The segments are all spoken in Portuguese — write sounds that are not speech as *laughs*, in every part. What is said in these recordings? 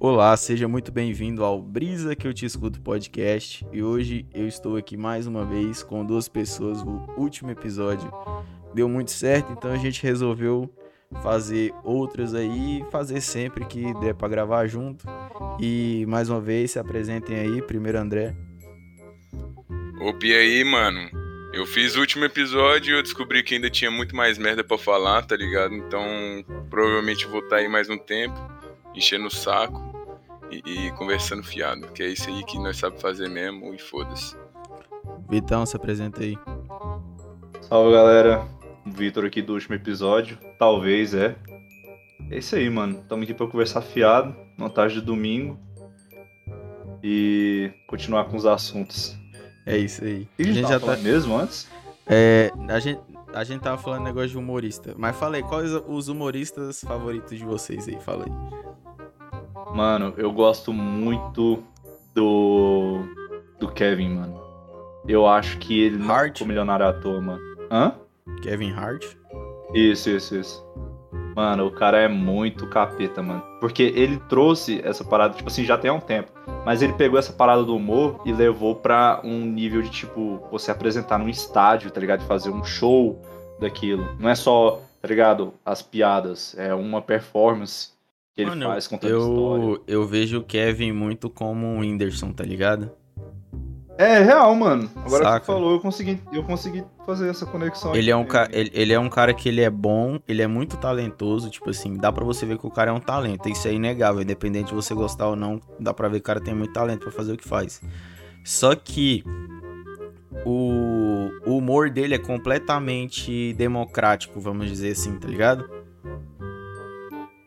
Olá, seja muito bem-vindo ao Brisa que eu te escuto podcast. E hoje eu estou aqui mais uma vez com duas pessoas. O último episódio deu muito certo, então a gente resolveu fazer outras aí, fazer sempre que der para gravar junto. E mais uma vez se apresentem aí, primeiro André. Opa, e aí, mano? Eu fiz o último episódio e eu descobri que ainda tinha muito mais merda para falar, tá ligado? Então, provavelmente vou estar tá aí mais um tempo, enchendo o saco e, e, conversando fiado, que é isso aí que nós sabemos fazer mesmo e foda-se. Vitão, se apresenta aí. Salve, galera. Vitor aqui do último episódio. Talvez, é. É isso aí, mano. Estamos aqui pra conversar fiado, na tarde de domingo. E continuar com os assuntos. É isso aí. E a gente, a gente já tá mesmo antes? É, a gente, a gente tava falando negócio de humorista. Mas falei, quais os humoristas favoritos de vocês aí? Fala aí. Mano, eu gosto muito do. do Kevin, mano. Eu acho que ele não Hart? ficou milionário à toa, mano. Hã? Kevin Hart? Isso, isso, isso. Mano, o cara é muito capeta, mano. Porque ele trouxe essa parada, tipo assim, já tem há um tempo. Mas ele pegou essa parada do humor e levou pra um nível de, tipo, você apresentar num estádio, tá ligado? De fazer um show daquilo. Não é só, tá ligado? As piadas. É uma performance que ele Mano, faz contando eu, história. Eu vejo o Kevin muito como o Whindersson, tá ligado? É, real, mano. Agora Saca. que você falou, eu consegui, eu consegui fazer essa conexão. Ele é, um ca... ele, ele, é um cara que ele é bom, ele é muito talentoso, tipo assim, dá para você ver que o cara é um talento. Isso é inegável, independente de você gostar ou não, dá pra ver que o cara tem muito talento para fazer o que faz. Só que o, o humor dele é completamente democrático, vamos dizer assim, tá ligado?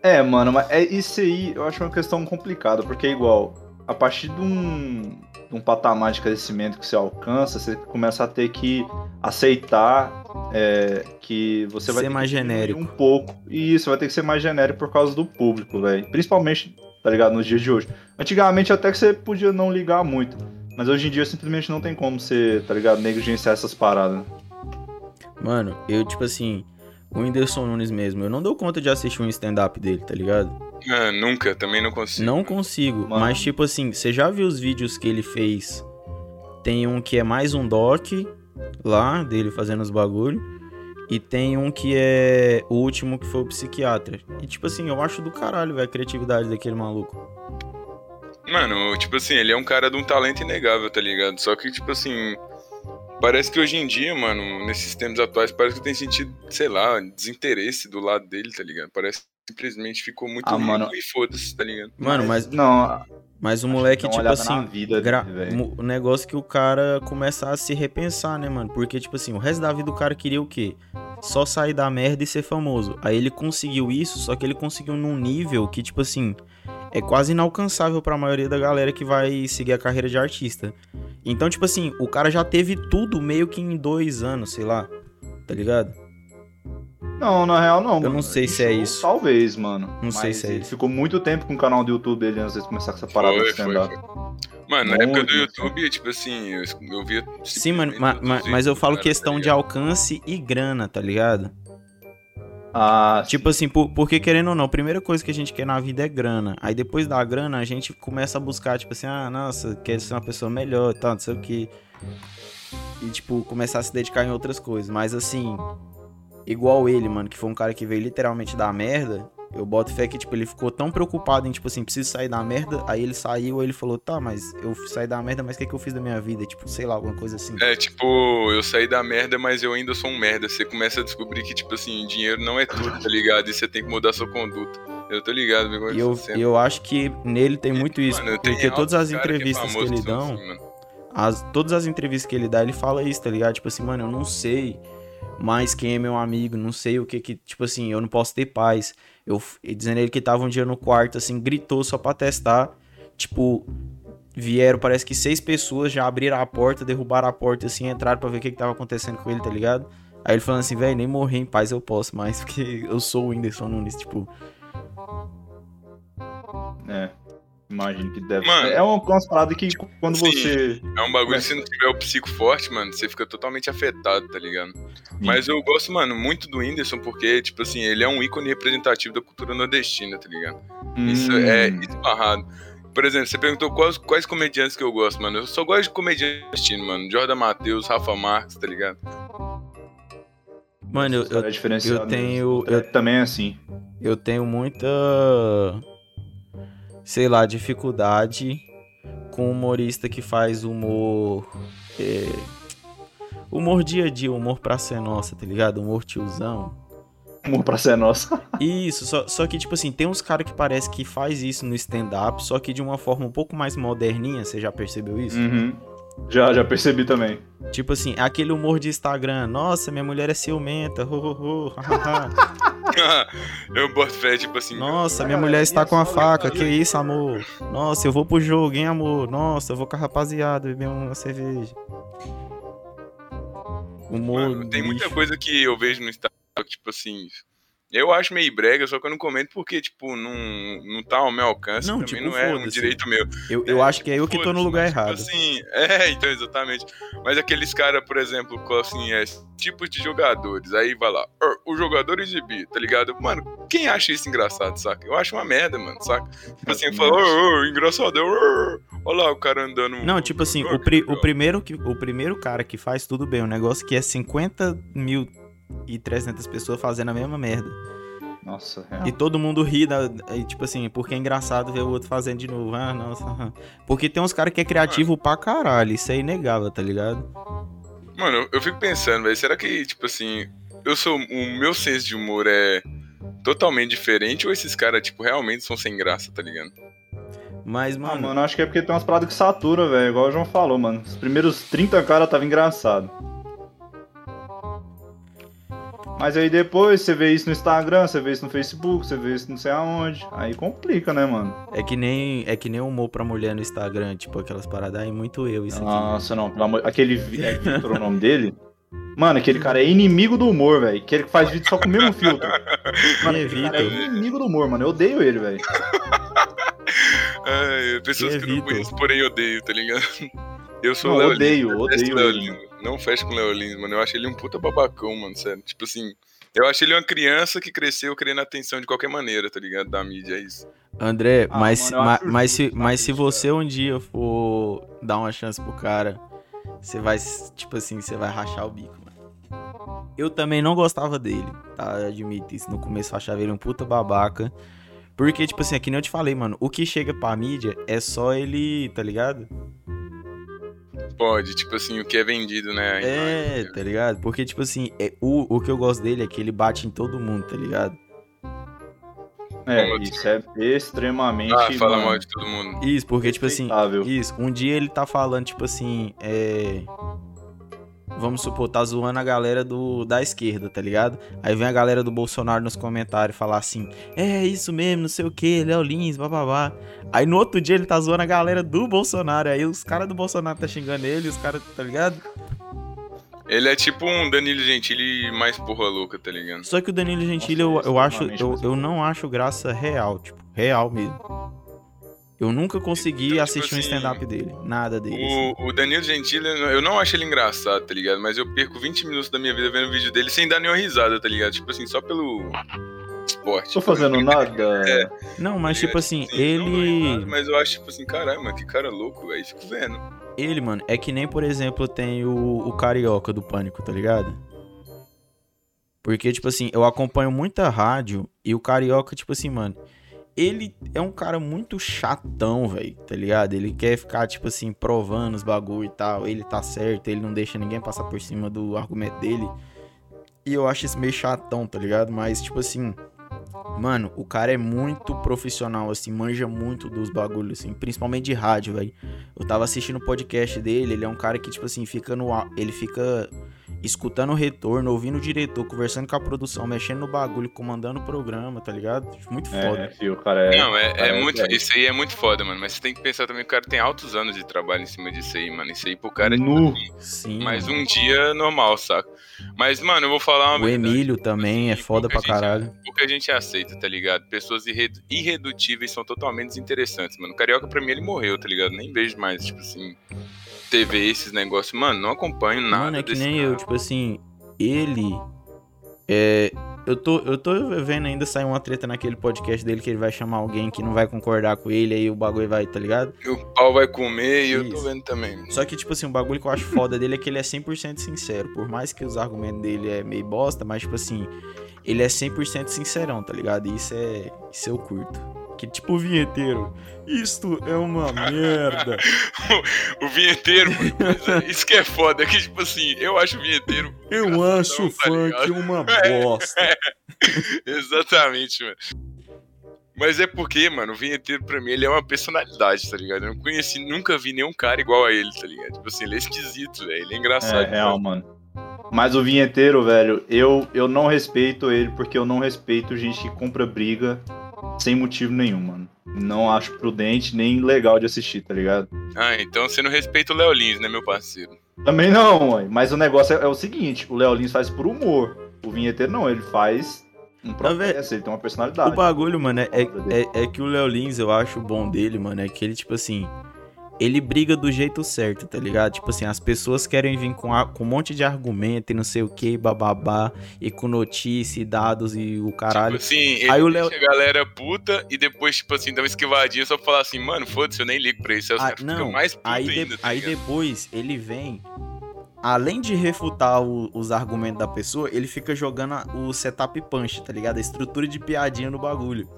É, mano, mas é isso aí eu acho uma questão complicada, porque é igual, a partir de um um patamar de crescimento que você alcança, você começa a ter que aceitar é, que você vai ser mais genérico um pouco e isso vai ter que ser mais genérico por causa do público, velho. Principalmente, tá ligado, nos dias de hoje. Antigamente até que você podia não ligar muito, mas hoje em dia simplesmente não tem como você, tá ligado, negligenciar essas paradas. Mano, eu tipo assim, o Whindersson Nunes mesmo, eu não dou conta de assistir um stand-up dele, tá ligado? Ah, nunca, também não consigo. Não consigo, Mano. mas tipo assim, você já viu os vídeos que ele fez? Tem um que é mais um doc lá, dele fazendo os bagulho. E tem um que é o último que foi o psiquiatra. E tipo assim, eu acho do caralho, velho, a criatividade daquele maluco. Mano, tipo assim, ele é um cara de um talento inegável, tá ligado? Só que, tipo assim, Parece que hoje em dia, mano, nesses tempos atuais, parece que tem sentido, sei lá, desinteresse do lado dele, tá ligado? Parece que simplesmente ficou muito ah, mano. e foda-se, tá ligado? Mano, mas. Não. Mas o moleque, tipo assim, vida gra... o negócio que o cara começa a se repensar, né, mano? Porque, tipo assim, o resto da vida o cara queria o quê? Só sair da merda e ser famoso. Aí ele conseguiu isso, só que ele conseguiu num nível que, tipo assim, é quase inalcançável para a maioria da galera que vai seguir a carreira de artista. Então, tipo assim, o cara já teve tudo meio que em dois anos, sei lá. Tá ligado? Não, na real não. Eu mano. não sei se é isso. Talvez, mano. Não Mas sei se é ele isso. ficou muito tempo com o canal do YouTube dele antes de começar com essa parada foi, de stand-up. Mano, na época do YouTube, tipo assim, eu, eu via. Sim, mano, mas, mas eu falo questão tá de alcance e grana, tá ligado? Ah, tipo assim, por, porque querendo ou não, a primeira coisa que a gente quer na vida é grana. Aí depois da grana, a gente começa a buscar, tipo assim, ah, nossa, quer ser uma pessoa melhor e tal, não sei o que. E, tipo, começar a se dedicar em outras coisas. Mas assim, igual ele, mano, que foi um cara que veio literalmente da merda, eu boto fé que, tipo, ele ficou tão preocupado em, tipo assim, preciso sair da merda. Aí ele saiu, aí ele falou, tá, mas eu saí da merda, mas o que, é que eu fiz da minha vida? Tipo, sei lá, alguma coisa assim. É, tipo, eu saí da merda, mas eu ainda sou um merda. Você começa a descobrir que, tipo assim, dinheiro não é tudo, tá ligado? E você tem que mudar sua conduta. Eu tô ligado, meu E eu, eu acho que nele tem muito isso, mano, porque todas as entrevistas que, é que ele dão, assim, as, todas as entrevistas que ele dá, ele fala isso, tá ligado? Tipo assim, mano, eu não sei mais quem é meu amigo, não sei o que que, tipo assim, eu não posso ter paz. Eu dizendo ele que tava um dia no quarto, assim, gritou só pra testar. Tipo, vieram, parece que seis pessoas já abriram a porta, derrubaram a porta, assim, entraram pra ver o que que tava acontecendo com ele, tá ligado? Aí ele falando assim, velho, nem morrer em paz eu posso mais, *laughs* porque eu sou o Whindersson Nunes, tipo. É. imagino que deve mano, É uma, umas paradas que quando sim, você. É um bagulho, se não tiver o psico forte, mano, você fica totalmente afetado, tá ligado? Sim. Mas eu gosto, mano, muito do Whindersson, porque, tipo assim, ele é um ícone representativo da cultura nordestina, tá ligado? Hum. Isso é esbarrado. Por exemplo, você perguntou quais, quais comediantes que eu gosto, mano. Eu só gosto de comediante latino, mano. Jordan Matheus, Rafa Marques, tá ligado? Mano, eu, eu, é eu tenho. Eu, também é assim. Eu tenho muita. Sei lá, dificuldade com humorista que faz humor. É, humor dia a dia, humor pra ser nossa, tá ligado? Humor tiozão. Humor pra ser nossa. *laughs* Isso, só, só que, tipo assim, tem uns caras que parece que faz isso no stand-up, só que de uma forma um pouco mais moderninha, você já percebeu isso? Uhum. Já, já percebi também. Tipo assim, aquele humor de Instagram. Nossa, minha mulher é ciumenta. Ho, ho, ho, *laughs* *laughs* eu boto fé, tipo assim. Nossa, minha mulher está com a faca. Que isso, amor? Nossa, eu vou pro jogo, hein, amor? Nossa, eu vou com a rapaziada beber uma cerveja. Humor. Mano, tem muita coisa que eu vejo no Instagram, tipo assim. Eu acho meio brega, só que eu não comento porque, tipo, não, não tá ao meu alcance. Não, também tipo, não é um direito meu. Eu, eu é, acho que é eu que tô no lugar mas, tipo errado. Tipo assim, *laughs* é, então, exatamente. Mas aqueles caras, por exemplo, com assim, é, tipos de jogadores. Aí vai lá, o jogador exibir, tá ligado? Mano, quem acha isso engraçado, saca? Eu acho uma merda, mano, saca? Tipo assim, fala, ô, ô, engraçado, ô, olha lá o cara andando. Não, tipo assim, o, pri o, primeiro que, o primeiro cara que faz tudo bem, o negócio que é 50 mil e 300 pessoas fazendo a mesma merda. Nossa, real. E todo mundo ri, da, e, tipo assim, porque é engraçado ver o outro fazendo de novo. Ah, nossa. Porque tem uns caras que é criativo Mano. pra caralho, isso é inegável, tá ligado? Mano, eu fico pensando, velho, será que, tipo assim, eu sou. O meu senso de humor é totalmente diferente ou esses caras, tipo, realmente são sem graça, tá ligado? Mas, mano. Ah, mano, acho que é porque tem umas paradas que satura, velho. Igual o João falou, mano. Os primeiros 30 caras tava engraçado. Mas aí depois você vê isso no Instagram, você vê isso no Facebook, você vê isso não sei aonde. Aí complica, né, mano? É que nem é que nem humor pra mulher no Instagram, tipo aquelas paradas aí, muito eu isso Nossa, aqui. não, pelo amor... aquele é Victor o nome dele? Mano, aquele cara é inimigo do humor, velho. Aquele que faz vídeo só com o mesmo filtro. *laughs* Mano, é, cara é inimigo do humor, mano. Eu odeio ele, velho. É, pessoas que, que não conheço, porém odeio, tá ligado? Eu sou não, Léo odeio, Lins, odeio. Léo Lins. Não fecha com o Léo Lins, mano. Eu acho ele um puta babacão, mano, sério. Tipo assim, eu acho ele uma criança que cresceu querendo atenção de qualquer maneira, tá ligado? Da mídia, é isso. André, ah, mas, mano, mas, mas, se, mas se você um dia for dar uma chance pro cara, você vai, tipo assim, você vai rachar o bico, mano. Eu também não gostava dele, tá? Eu admito isso. No começo eu achava ele um puta babaca. Porque, tipo assim, é que nem eu te falei, mano, o que chega pra mídia é só ele, tá ligado? Pode, tipo assim, o que é vendido, né? É, tá ligado? Porque, tipo assim, é, o, o que eu gosto dele é que ele bate em todo mundo, tá ligado? É, isso é extremamente. Ah, fala mal de todo mundo. Isso, porque, tipo assim, isso, um dia ele tá falando, tipo assim, é vamos supor, tá zoando a galera do, da esquerda, tá ligado? Aí vem a galera do Bolsonaro nos comentários falar assim: é isso mesmo, não sei o que, Léo Lins, bababá. Aí no outro dia ele tá zoando a galera do Bolsonaro. Aí os caras do Bolsonaro tá xingando ele, os caras, tá ligado? Ele é tipo um Danilo Gentili mais porra louca, tá ligado? Só que o Danilo Gentili Nossa, eu, eu acho, eu, eu não acho graça real, tipo, real mesmo. Eu nunca consegui então, tipo assistir assim, um stand-up dele. Nada dele. O, assim. o Danilo Gentili, eu não acho ele engraçado, tá ligado? Mas eu perco 20 minutos da minha vida vendo o vídeo dele sem dar nenhuma risada, tá ligado? Tipo assim, só pelo esporte. Tô fazendo nada. É. Não, mas tipo assim, assim ele. Não, mas eu acho, tipo assim, caralho, mano, que cara louco, velho. Fico vendo. Ele, mano, é que nem, por exemplo, tem o, o Carioca do Pânico, tá ligado? Porque, tipo assim, eu acompanho muita rádio e o Carioca, tipo assim, mano ele é um cara muito chatão, velho, tá ligado? Ele quer ficar, tipo assim, provando os bagulho e tal. Ele tá certo, ele não deixa ninguém passar por cima do argumento dele. E eu acho isso meio chatão, tá ligado? Mas, tipo assim, mano, o cara é muito profissional, assim, manja muito dos bagulhos, assim, principalmente de rádio, velho. Eu tava assistindo o podcast dele, ele é um cara que, tipo assim, fica no. Ele fica escutando o retorno, ouvindo o diretor, conversando com a produção, mexendo no bagulho, comandando o programa, tá ligado? Muito é, foda. É, cara é. Não, é, é, é muito. Isso aí é muito foda, mano. Mas você tem que pensar também que o cara tem altos anos de trabalho em cima disso aí, mano. Isso aí pro cara é. No. Sim. Mas um dia normal, saca? Mas, mano, eu vou falar uma. O verdade, Emílio tipo também assim, é foda pra caralho. O que a gente aceita, tá ligado? Pessoas irredutíveis são totalmente desinteressantes, mano. O Carioca, pra mim, ele morreu, tá ligado? Nem vejo mais, tipo assim. TV, esses negócios. Mano, não acompanho nada. Mano, é que nem cara. eu, tipo assim, ele. É, eu tô, eu tô vendo ainda sair uma treta naquele podcast dele que ele vai chamar alguém que não vai concordar com ele, aí o bagulho vai, tá ligado? E o pau vai comer e eu tô vendo também. Só que, tipo assim, o bagulho que eu acho foda dele é que ele é 100% sincero. Por mais que os argumentos dele é meio bosta, mas, tipo assim, ele é 100% sincerão, tá ligado? E isso é. Isso eu curto tipo o vinheteiro. Isto é uma *laughs* merda. o, o vinheteiro, é, isso que é foda, é que tipo assim, eu acho o vinheteiro. Eu acho o tá funk uma *laughs* bosta. É, *laughs* exatamente, mano. Mas é porque, mano, o vinheteiro pra mim ele é uma personalidade, tá ligado? Eu não conheci, nunca vi nenhum cara igual a ele, tá ligado? Tipo assim, ele é esquisito, velho. Ele é engraçado. É real, mano. Mas o vinheteiro, velho, eu, eu não respeito ele porque eu não respeito gente que compra briga sem motivo nenhum, mano. Não acho prudente nem legal de assistir, tá ligado? Ah, então você não respeita o Léo Lins, né, meu parceiro? Também não, mãe. Mas o negócio é, é o seguinte: o Léo Lins faz por humor. O vinheteiro não, ele faz um processo, ele tem uma personalidade. O bagulho, mano, é, é, é que o Léo Lins, eu acho bom dele, mano, é que ele, tipo assim, ele briga do jeito certo, tá ligado? Tipo assim, as pessoas querem vir com, a, com um monte de argumento e não sei o que, bababá, e com notícia e dados e o caralho. Tipo assim, ele Aí o Léo... a galera puta e depois, tipo assim, dá uma esquivadinha só pra falar assim, mano, foda-se, eu nem ligo pra isso. Aí ah, ficam mais putos aí, ainda, tá aí depois ele vem além de refutar o, os argumentos da pessoa, ele fica jogando a, o setup punch, tá ligado? A estrutura de piadinha no bagulho.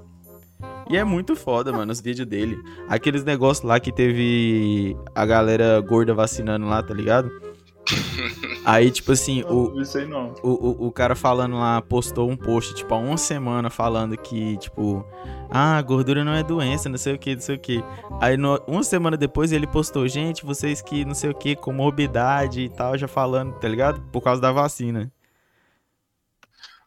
E é muito foda, mano, os vídeos dele. Aqueles negócios lá que teve a galera gorda vacinando lá, tá ligado? *laughs* Aí, tipo assim, o, o, o, o cara falando lá, postou um post, tipo, há uma semana falando que, tipo, ah, gordura não é doença, não sei o que, não sei o que. Aí, no, uma semana depois, ele postou, gente, vocês que, não sei o que, comorbidade e tal, já falando, tá ligado? Por causa da vacina.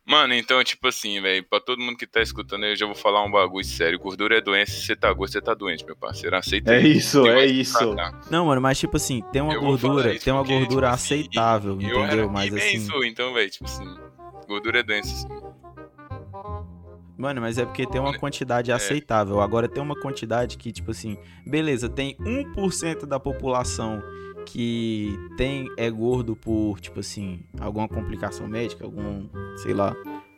Mano, então, tipo assim, velho, pra todo mundo que tá escutando, eu já vou falar um bagulho sério. Gordura é doença, se você tá gordo, você tá doente, meu parceiro. Aceita É isso, é isso. Não, mano, mas tipo assim, tem uma eu gordura, tem uma gordura tipo, assim, aceitável, assim, entendeu? Mas assim. Isso, então, velho, tipo assim, gordura é doença, sim. Mano, mas é porque tem uma quantidade é. aceitável. Agora tem uma quantidade que, tipo assim, beleza, tem 1% da população que tem é gordo por, tipo assim, alguma complicação médica, algum, sei lá,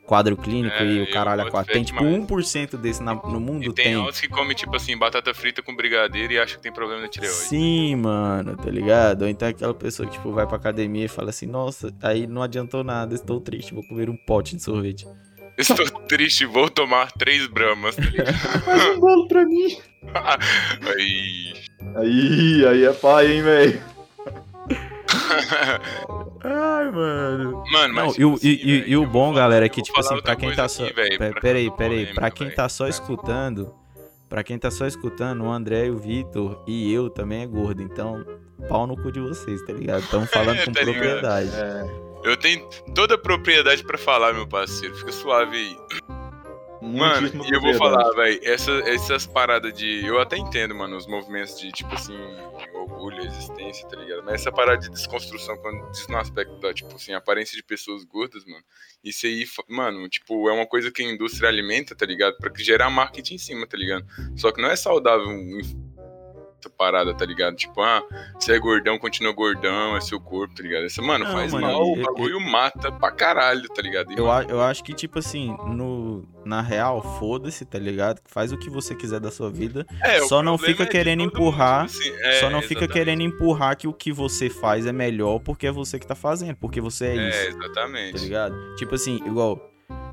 quadro clínico é, e o caralho a quatro. Tem tipo mais. 1% desse na, no mundo e tem. Tem outros que comem, tipo assim, batata frita com brigadeiro e acha que tem problema na tireoide. Sim, mano, tá ligado? Ou então aquela pessoa que, tipo, vai pra academia e fala assim, nossa, aí não adiantou nada, estou triste, vou comer um pote de sorvete. *laughs* Estou triste, vou tomar três bramas, tá *laughs* Faz um bolo pra mim. *laughs* aí. Aí, aí é pai, hein, velho. Ai, mano. Mano, mas. Não, tipo assim, e, e, e, o bom, galera, é que, tipo assim, pra quem tá só. Peraí, peraí. Pra quem tá só escutando. Pra quem tá só escutando, o André, o Vitor e eu também é gordo. Então, pau no cu de vocês, tá ligado? Estamos *laughs* falando com tá propriedade. É. Eu tenho toda a propriedade pra falar, meu parceiro. Fica suave aí. Mano, e eu vou falar, velho, essa, essas paradas de. Eu até entendo, mano, os movimentos de, tipo assim, orgulho, existência, tá ligado? Mas essa parada de desconstrução, quando diz no aspecto da, tipo assim, aparência de pessoas gordas, mano, isso aí, mano, tipo, é uma coisa que a indústria alimenta, tá ligado? Pra gerar marketing em cima, tá ligado? Só que não é saudável essa parada, tá ligado? Tipo, ah, você é gordão, continua gordão, é seu corpo, tá ligado? Essa, mano, não, faz mano, mal, eu, o bagulho eu, mata pra caralho, tá ligado? E, eu, mano, eu acho que, tipo assim, no, na real, foda-se, tá ligado? Faz o que você quiser da sua vida. É, só não fica é querendo empurrar. Mundo, assim, é, só não exatamente. fica querendo empurrar que o que você faz é melhor porque é você que tá fazendo, porque você é, é isso. É, exatamente. Tá ligado? Tipo assim, igual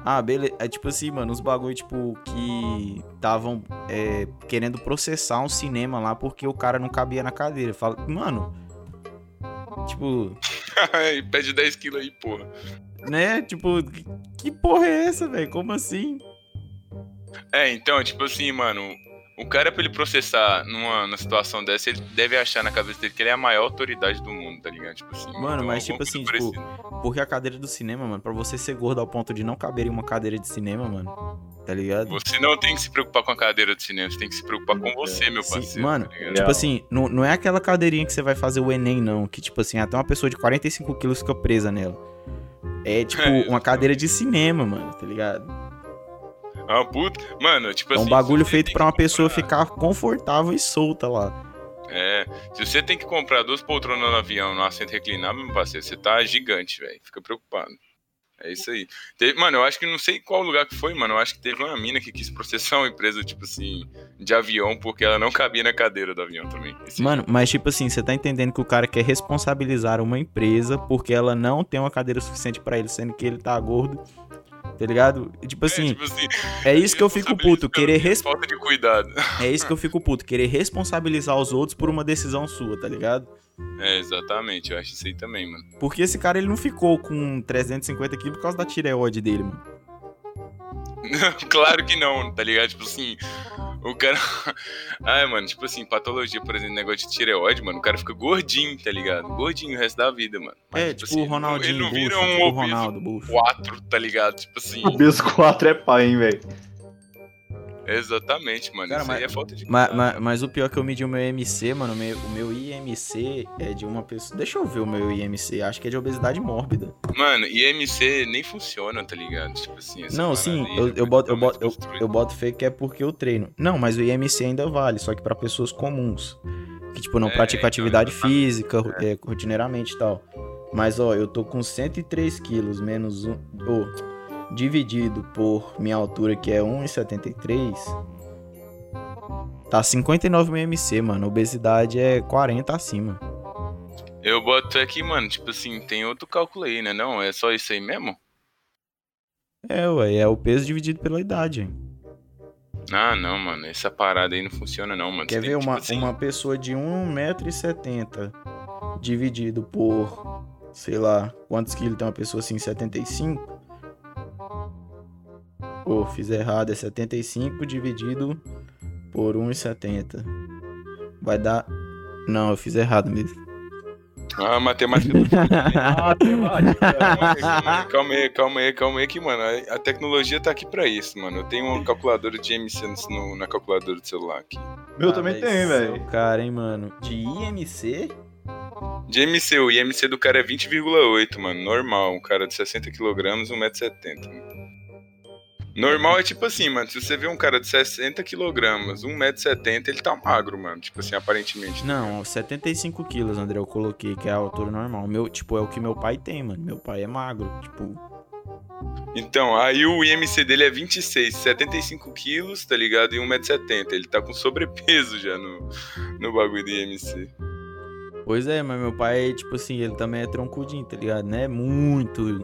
ah, beleza. É tipo assim, mano, os bagulho, tipo, que estavam é, querendo processar um cinema lá porque o cara não cabia na cadeira. Fala, mano. Tipo. *laughs* Pede 10 quilos aí, porra. Né? Tipo, que porra é essa, velho? Como assim? É, então, tipo assim, mano, o cara, pra ele processar numa, numa situação dessa, ele deve achar na cabeça dele que ele é a maior autoridade do mundo, tá ligado? Tipo assim. Mano, então, mas tipo assim, tipo, porque a cadeira do cinema, mano, pra você ser gordo ao ponto de não caber em uma cadeira de cinema, mano, tá ligado? Você não tem que se preocupar com a cadeira de cinema, você tem que se preocupar com você, meu parceiro. Sim, mano, tá tipo assim, não, não é aquela cadeirinha que você vai fazer o Enem, não, que tipo assim, até uma pessoa de 45 quilos fica presa nela. É tipo *laughs* é, uma cadeira de cinema, mano, tá ligado? É uma puta. Mano, tipo assim. É um assim, bagulho feito para uma pessoa ficar confortável e solta lá. É, se você tem que comprar duas poltronas no avião, no assento reclinável, meu parceiro, você tá gigante, velho. Fica preocupado. É isso aí. Teve, mano, eu acho que não sei qual lugar que foi, mano. Eu acho que teve uma mina que quis processar uma empresa, tipo assim, de avião, porque ela não cabia na cadeira do avião também. Mano, tipo. mas tipo assim, você tá entendendo que o cara quer responsabilizar uma empresa porque ela não tem uma cadeira suficiente para ele, sendo que ele tá gordo Tá ligado? Tipo assim, é, tipo assim, é isso que eu fico puto, querer res... falta de cuidado. É isso que eu fico puto, querer responsabilizar os outros por uma decisão sua, tá ligado? É, exatamente, eu acho isso aí também, mano. Porque esse cara ele não ficou com 350 quilos por causa da tireoide dele, mano. *laughs* claro que não, tá ligado? Tipo assim, o cara. *laughs* Ai, mano, tipo assim, patologia, por exemplo, negócio de tireoide, mano, o cara fica gordinho, tá ligado? Gordinho o resto da vida, mano. Mas, é, tipo, tipo assim, o Ronaldinho. Ele não vira um tipo obeso Ronaldo, 4, tá ligado? Tipo assim. Obeso 4 é pai, hein, velho. Exatamente, mano. Cara, Isso mas, aí é falta de. Mas, mas, mas, o pior é que eu medi o meu IMC, mano. O meu, o meu IMC é de uma pessoa. Deixa eu ver o meu IMC. Acho que é de obesidade mórbida. Mano, IMC nem funciona, tá ligado? Tipo assim. Não, sim. Eu, eu, boto, eu, boto, eu, eu boto fake que é porque eu treino. Não, mas o IMC ainda vale, só que para pessoas comuns. Que, tipo, não é, praticam então, atividade física é. É, rotineiramente e tal. Mas, ó, eu tô com 103 quilos menos um. Oh, dividido por minha altura, que é 1,73, tá 59 mc, mano. Obesidade é 40 acima. Eu boto aqui, mano, tipo assim, tem outro cálculo aí, né? Não, é só isso aí mesmo? É, ué, é o peso dividido pela idade. Ah, não, mano, essa parada aí não funciona não, mano. Quer ver uma, tipo assim... uma pessoa de 1,70m dividido por, sei lá, quantos quilos tem uma pessoa assim, 75? Pô, fiz errado, é 75 dividido por 1,70. Vai dar. Não, eu fiz errado mesmo. Ah, matemática. *laughs* matemática. calma aí, calma aí, calma aí, que, mano, a tecnologia tá aqui pra isso, mano. Eu tenho uma calculadora de IMC no, na calculadora do celular aqui. Meu ah, também tem, velho. Cara, hein, mano. De IMC? De IMC, o IMC do cara é 20,8, mano. Normal, um cara de 60 kg, 1,70m. Normal é tipo assim, mano, se você vê um cara de 60 quilogramas, 1,70m, ele tá magro, mano. Tipo assim, aparentemente. Não, 75 quilos, André, eu coloquei, que é a altura normal. Meu, tipo, é o que meu pai tem, mano. Meu pai é magro, tipo... Então, aí o IMC dele é 26, 75 quilos, tá ligado? E 1,70m. Ele tá com sobrepeso já no, no bagulho do IMC. Pois é, mas meu pai, tipo assim, ele também é troncudinho, tá ligado? Né? Muito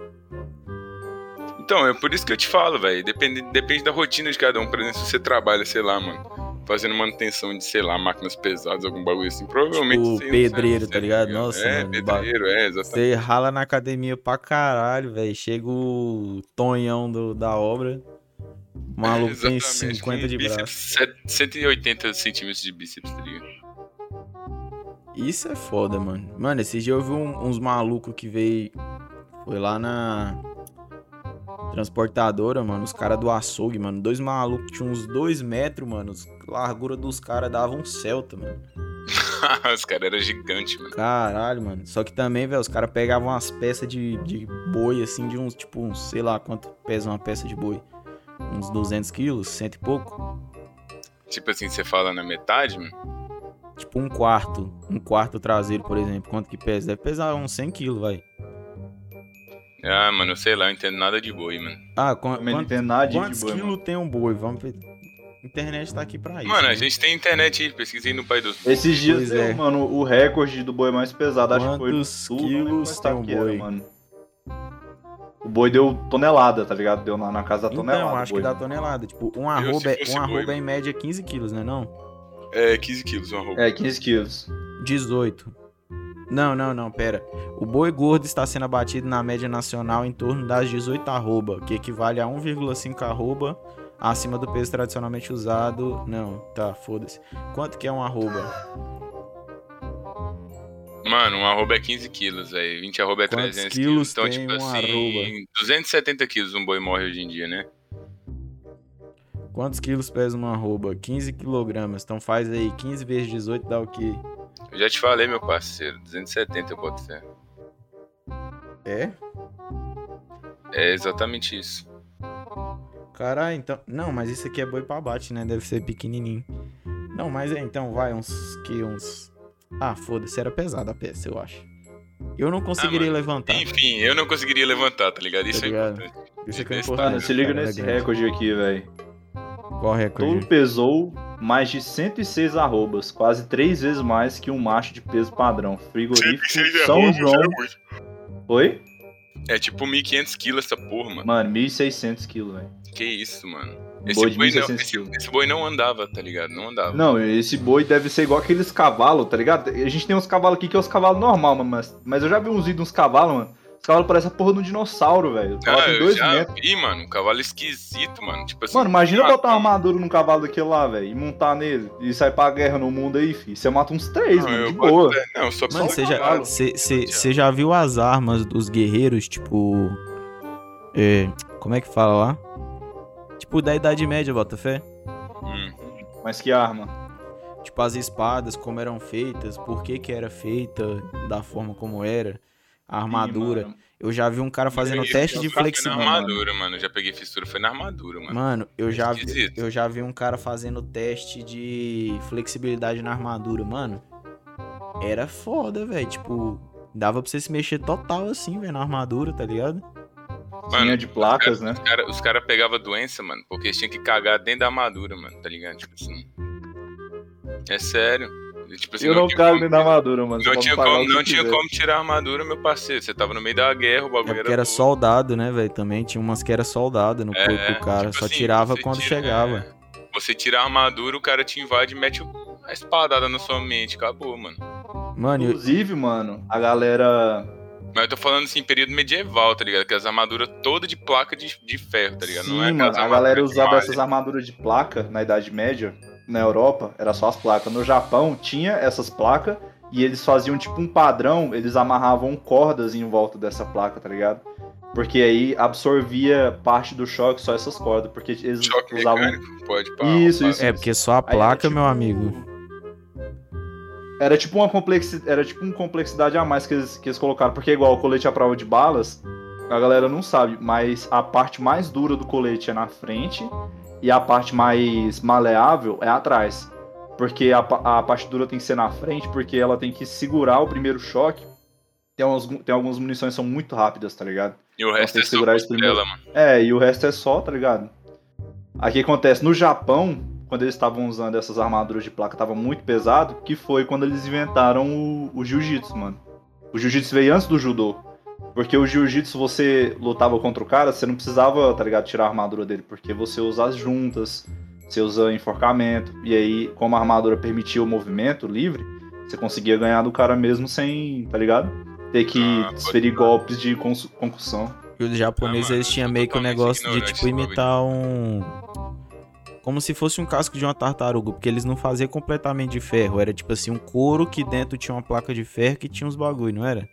então, é por isso que eu te falo, velho. Depende, depende da rotina de cada um. Por exemplo, se você trabalha, sei lá, mano, fazendo manutenção de, sei lá, máquinas pesadas, algum bagulho assim, provavelmente. Tipo, pedreiro, tá ligado? Tá Nossa, é, mano, pedreiro, é, exatamente. Você rala na academia pra caralho, velho. Chega o tonhão do, da obra. O maluco é, tem 50 de braço. 180 centímetros de bíceps, tá ligado? Isso é foda, mano. Mano, esse dia eu vi um, uns malucos que veio. Foi lá na transportadora, mano, os caras do açougue, mano, dois malucos tinham uns dois metros, mano, a largura dos caras dava um Celta, mano. *laughs* os caras eram gigantes, mano. Caralho, mano. Só que também, velho, os caras pegavam umas peças de, de boi, assim, de uns, tipo, uns, sei lá quanto pesa uma peça de boi. Uns 200 quilos, cento e pouco. Tipo assim, você fala na metade, mano? Tipo um quarto, um quarto traseiro, por exemplo. Quanto que pesa? Deve pesar uns 100 quilos, vai. Ah, mano, sei lá, eu entendo nada de boi, mano. Ah, com, quanto, não entendo nada de quantos boi, quilos tem um boi? Vamos ver. Internet tá aqui pra isso. Mano, né? a gente tem internet aí, pesquisei no Pai dos Esses dias deu, é. mano, o recorde do boi mais pesado, acho que foi do sul, quilos tem um boi? mano. O boi deu tonelada, tá ligado? Deu na, na casa da tonelada. Não, acho que dá tonelada. Tipo, um arroba, é, um arroba é em média 15 quilos, né não? É, 15 quilos um arroba. É, 15 quilos. 18. Não, não, não, pera. O boi gordo está sendo abatido na média nacional em torno das 18 arroba, que equivale a 1,5 arroba acima do peso tradicionalmente usado. Não, tá, foda-se. Quanto que é um arroba? Mano, um arroba é 15 quilos, velho. 20 arroba é Quantos 300 quilos. Então, tipo um assim, arroba? 270 quilos um boi morre hoje em dia, né? Quantos quilos pesa uma arroba? 15 quilogramas. Então faz aí 15 vezes 18 dá o quê? Eu já te falei, meu parceiro. 270 eu boto fé. É? É exatamente isso. Caralho, então. Não, mas isso aqui é boi pra bate, né? Deve ser pequenininho. Não, mas é, então vai uns. Que uns. Ah, foda-se, era pesada a peça, eu acho. Eu não conseguiria ah, levantar. Enfim, eu não conseguiria levantar, tá ligado? Isso tá ligado? é importante. Isso aqui é importante. Mano, se liga nesse recorde aqui, velho. Qual recorde? Tudo pesou mais de 106 arrobas, quase três vezes mais que um macho de peso padrão. Frigorífico São arrobas, João. É Oi? É tipo 1.500 quilos essa porra, mano. Mano, 1.600 quilos, velho. Que isso, mano. Esse boi, boi não, esse, esse, boi não andava, tá ligado? Não andava. Não, esse boi deve ser igual aqueles cavalos, tá ligado? A gente tem uns cavalos aqui que é os cavalos normal, mano, mas, mas eu já vi uns vídeos uns cavalos, mano. Os cavalos parecem a porra de um dinossauro, velho. Ah, tem dois já metros. vi, mano. Um cavalo esquisito, mano. Tipo assim. Mano, imagina botar uma armadura num cavalo daquele lá, velho. E montar nele. E sair pra guerra no mundo aí, fi. Você mata uns três, não, mano. De boa. Não, só Mano, você já, você já viu as armas dos guerreiros, tipo. É, como é que fala lá? Tipo, da Idade Média, Botafé. Hum. Mas que arma? Tipo, as espadas, como eram feitas, por que que era feita da forma como era a armadura. Sim, eu já vi um cara fazendo teste de flexibilidade. na armadura, mano. Eu já peguei fissura, foi na armadura, mano. Mano, eu já, vi, eu já vi um cara fazendo teste de flexibilidade na armadura, mano. Era foda, velho. Tipo, dava pra você se mexer total assim, velho, na armadura, tá ligado? Mano, Tinha de placas, cara, né? Os caras os cara pegavam doença, mano, porque eles tinham que cagar dentro da armadura, mano, tá ligado? Tipo assim. É sério. Tipo assim, eu não, não cago nem na armadura, mano. Não tinha, como, não tinha como tirar a armadura, meu parceiro. Você tava no meio da guerra, o bagulho é era. era soldado, né, velho? Também tinha umas que era soldado no é, corpo do cara. Tipo só assim, tirava quando tira, chegava. É, você tira a armadura, o cara te invade e mete a espadada na sua mente. Acabou, mano. Mano, Inclusive, eu... mano, a galera. Mas eu tô falando assim, período medieval, tá ligado? Que as armaduras todas de placa de, de ferro, tá ligado? Sim, não é mano, a galera usava essas armaduras de placa na Idade Média na Europa era só as placas. No Japão tinha essas placas e eles faziam tipo um padrão, eles amarravam cordas em volta dessa placa, tá ligado? Porque aí absorvia parte do choque só essas cordas, porque eles choque usavam mecânico, pode pá, Isso, isso. É porque só a placa, tipo... meu amigo. Era tipo uma complexidade, era tipo uma complexidade a mais que eles, que eles colocaram, porque igual o colete à prova de balas, a galera não sabe, mas a parte mais dura do colete é na frente e a parte mais maleável é atrás. Porque a, a parte dura tem que ser na frente, porque ela tem que segurar o primeiro choque. Tem, uns, tem algumas munições que são muito rápidas, tá ligado? E o resto é segurar só dela, mano. É, e o resto é só, tá ligado? Aqui acontece, no Japão, quando eles estavam usando essas armaduras de placa, tava muito pesado, que foi quando eles inventaram o, o jiu-jitsu, mano. O jiu-jitsu veio antes do judô. Porque o jiu-jitsu, você lutava contra o cara, você não precisava, tá ligado, tirar a armadura dele, porque você usa as juntas, você usa enforcamento, e aí, como a armadura permitia o movimento livre, você conseguia ganhar do cara mesmo sem, tá ligado? Ter que ah, desferir golpes de concussão. E os japoneses, ah, eles tinham meio que o um negócio de, tipo, imitar um... Como se fosse um casco de uma tartaruga, porque eles não faziam completamente de ferro. Era tipo assim, um couro que dentro tinha uma placa de ferro que tinha uns bagulho, não era?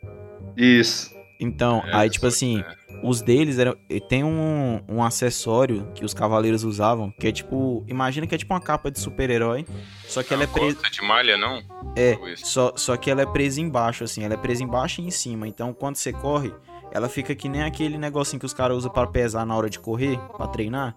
Isso. Então, é, aí, tipo assim, é. os deles eram. Tem um, um acessório que os cavaleiros usavam, que é tipo. Imagina que é tipo uma capa de super-herói. Só que ela é presa. de malha, não? É. Só, só que ela é presa embaixo, assim. Ela é presa embaixo e em cima. Então, quando você corre, ela fica que nem aquele negocinho que os caras usam para pesar na hora de correr, para treinar.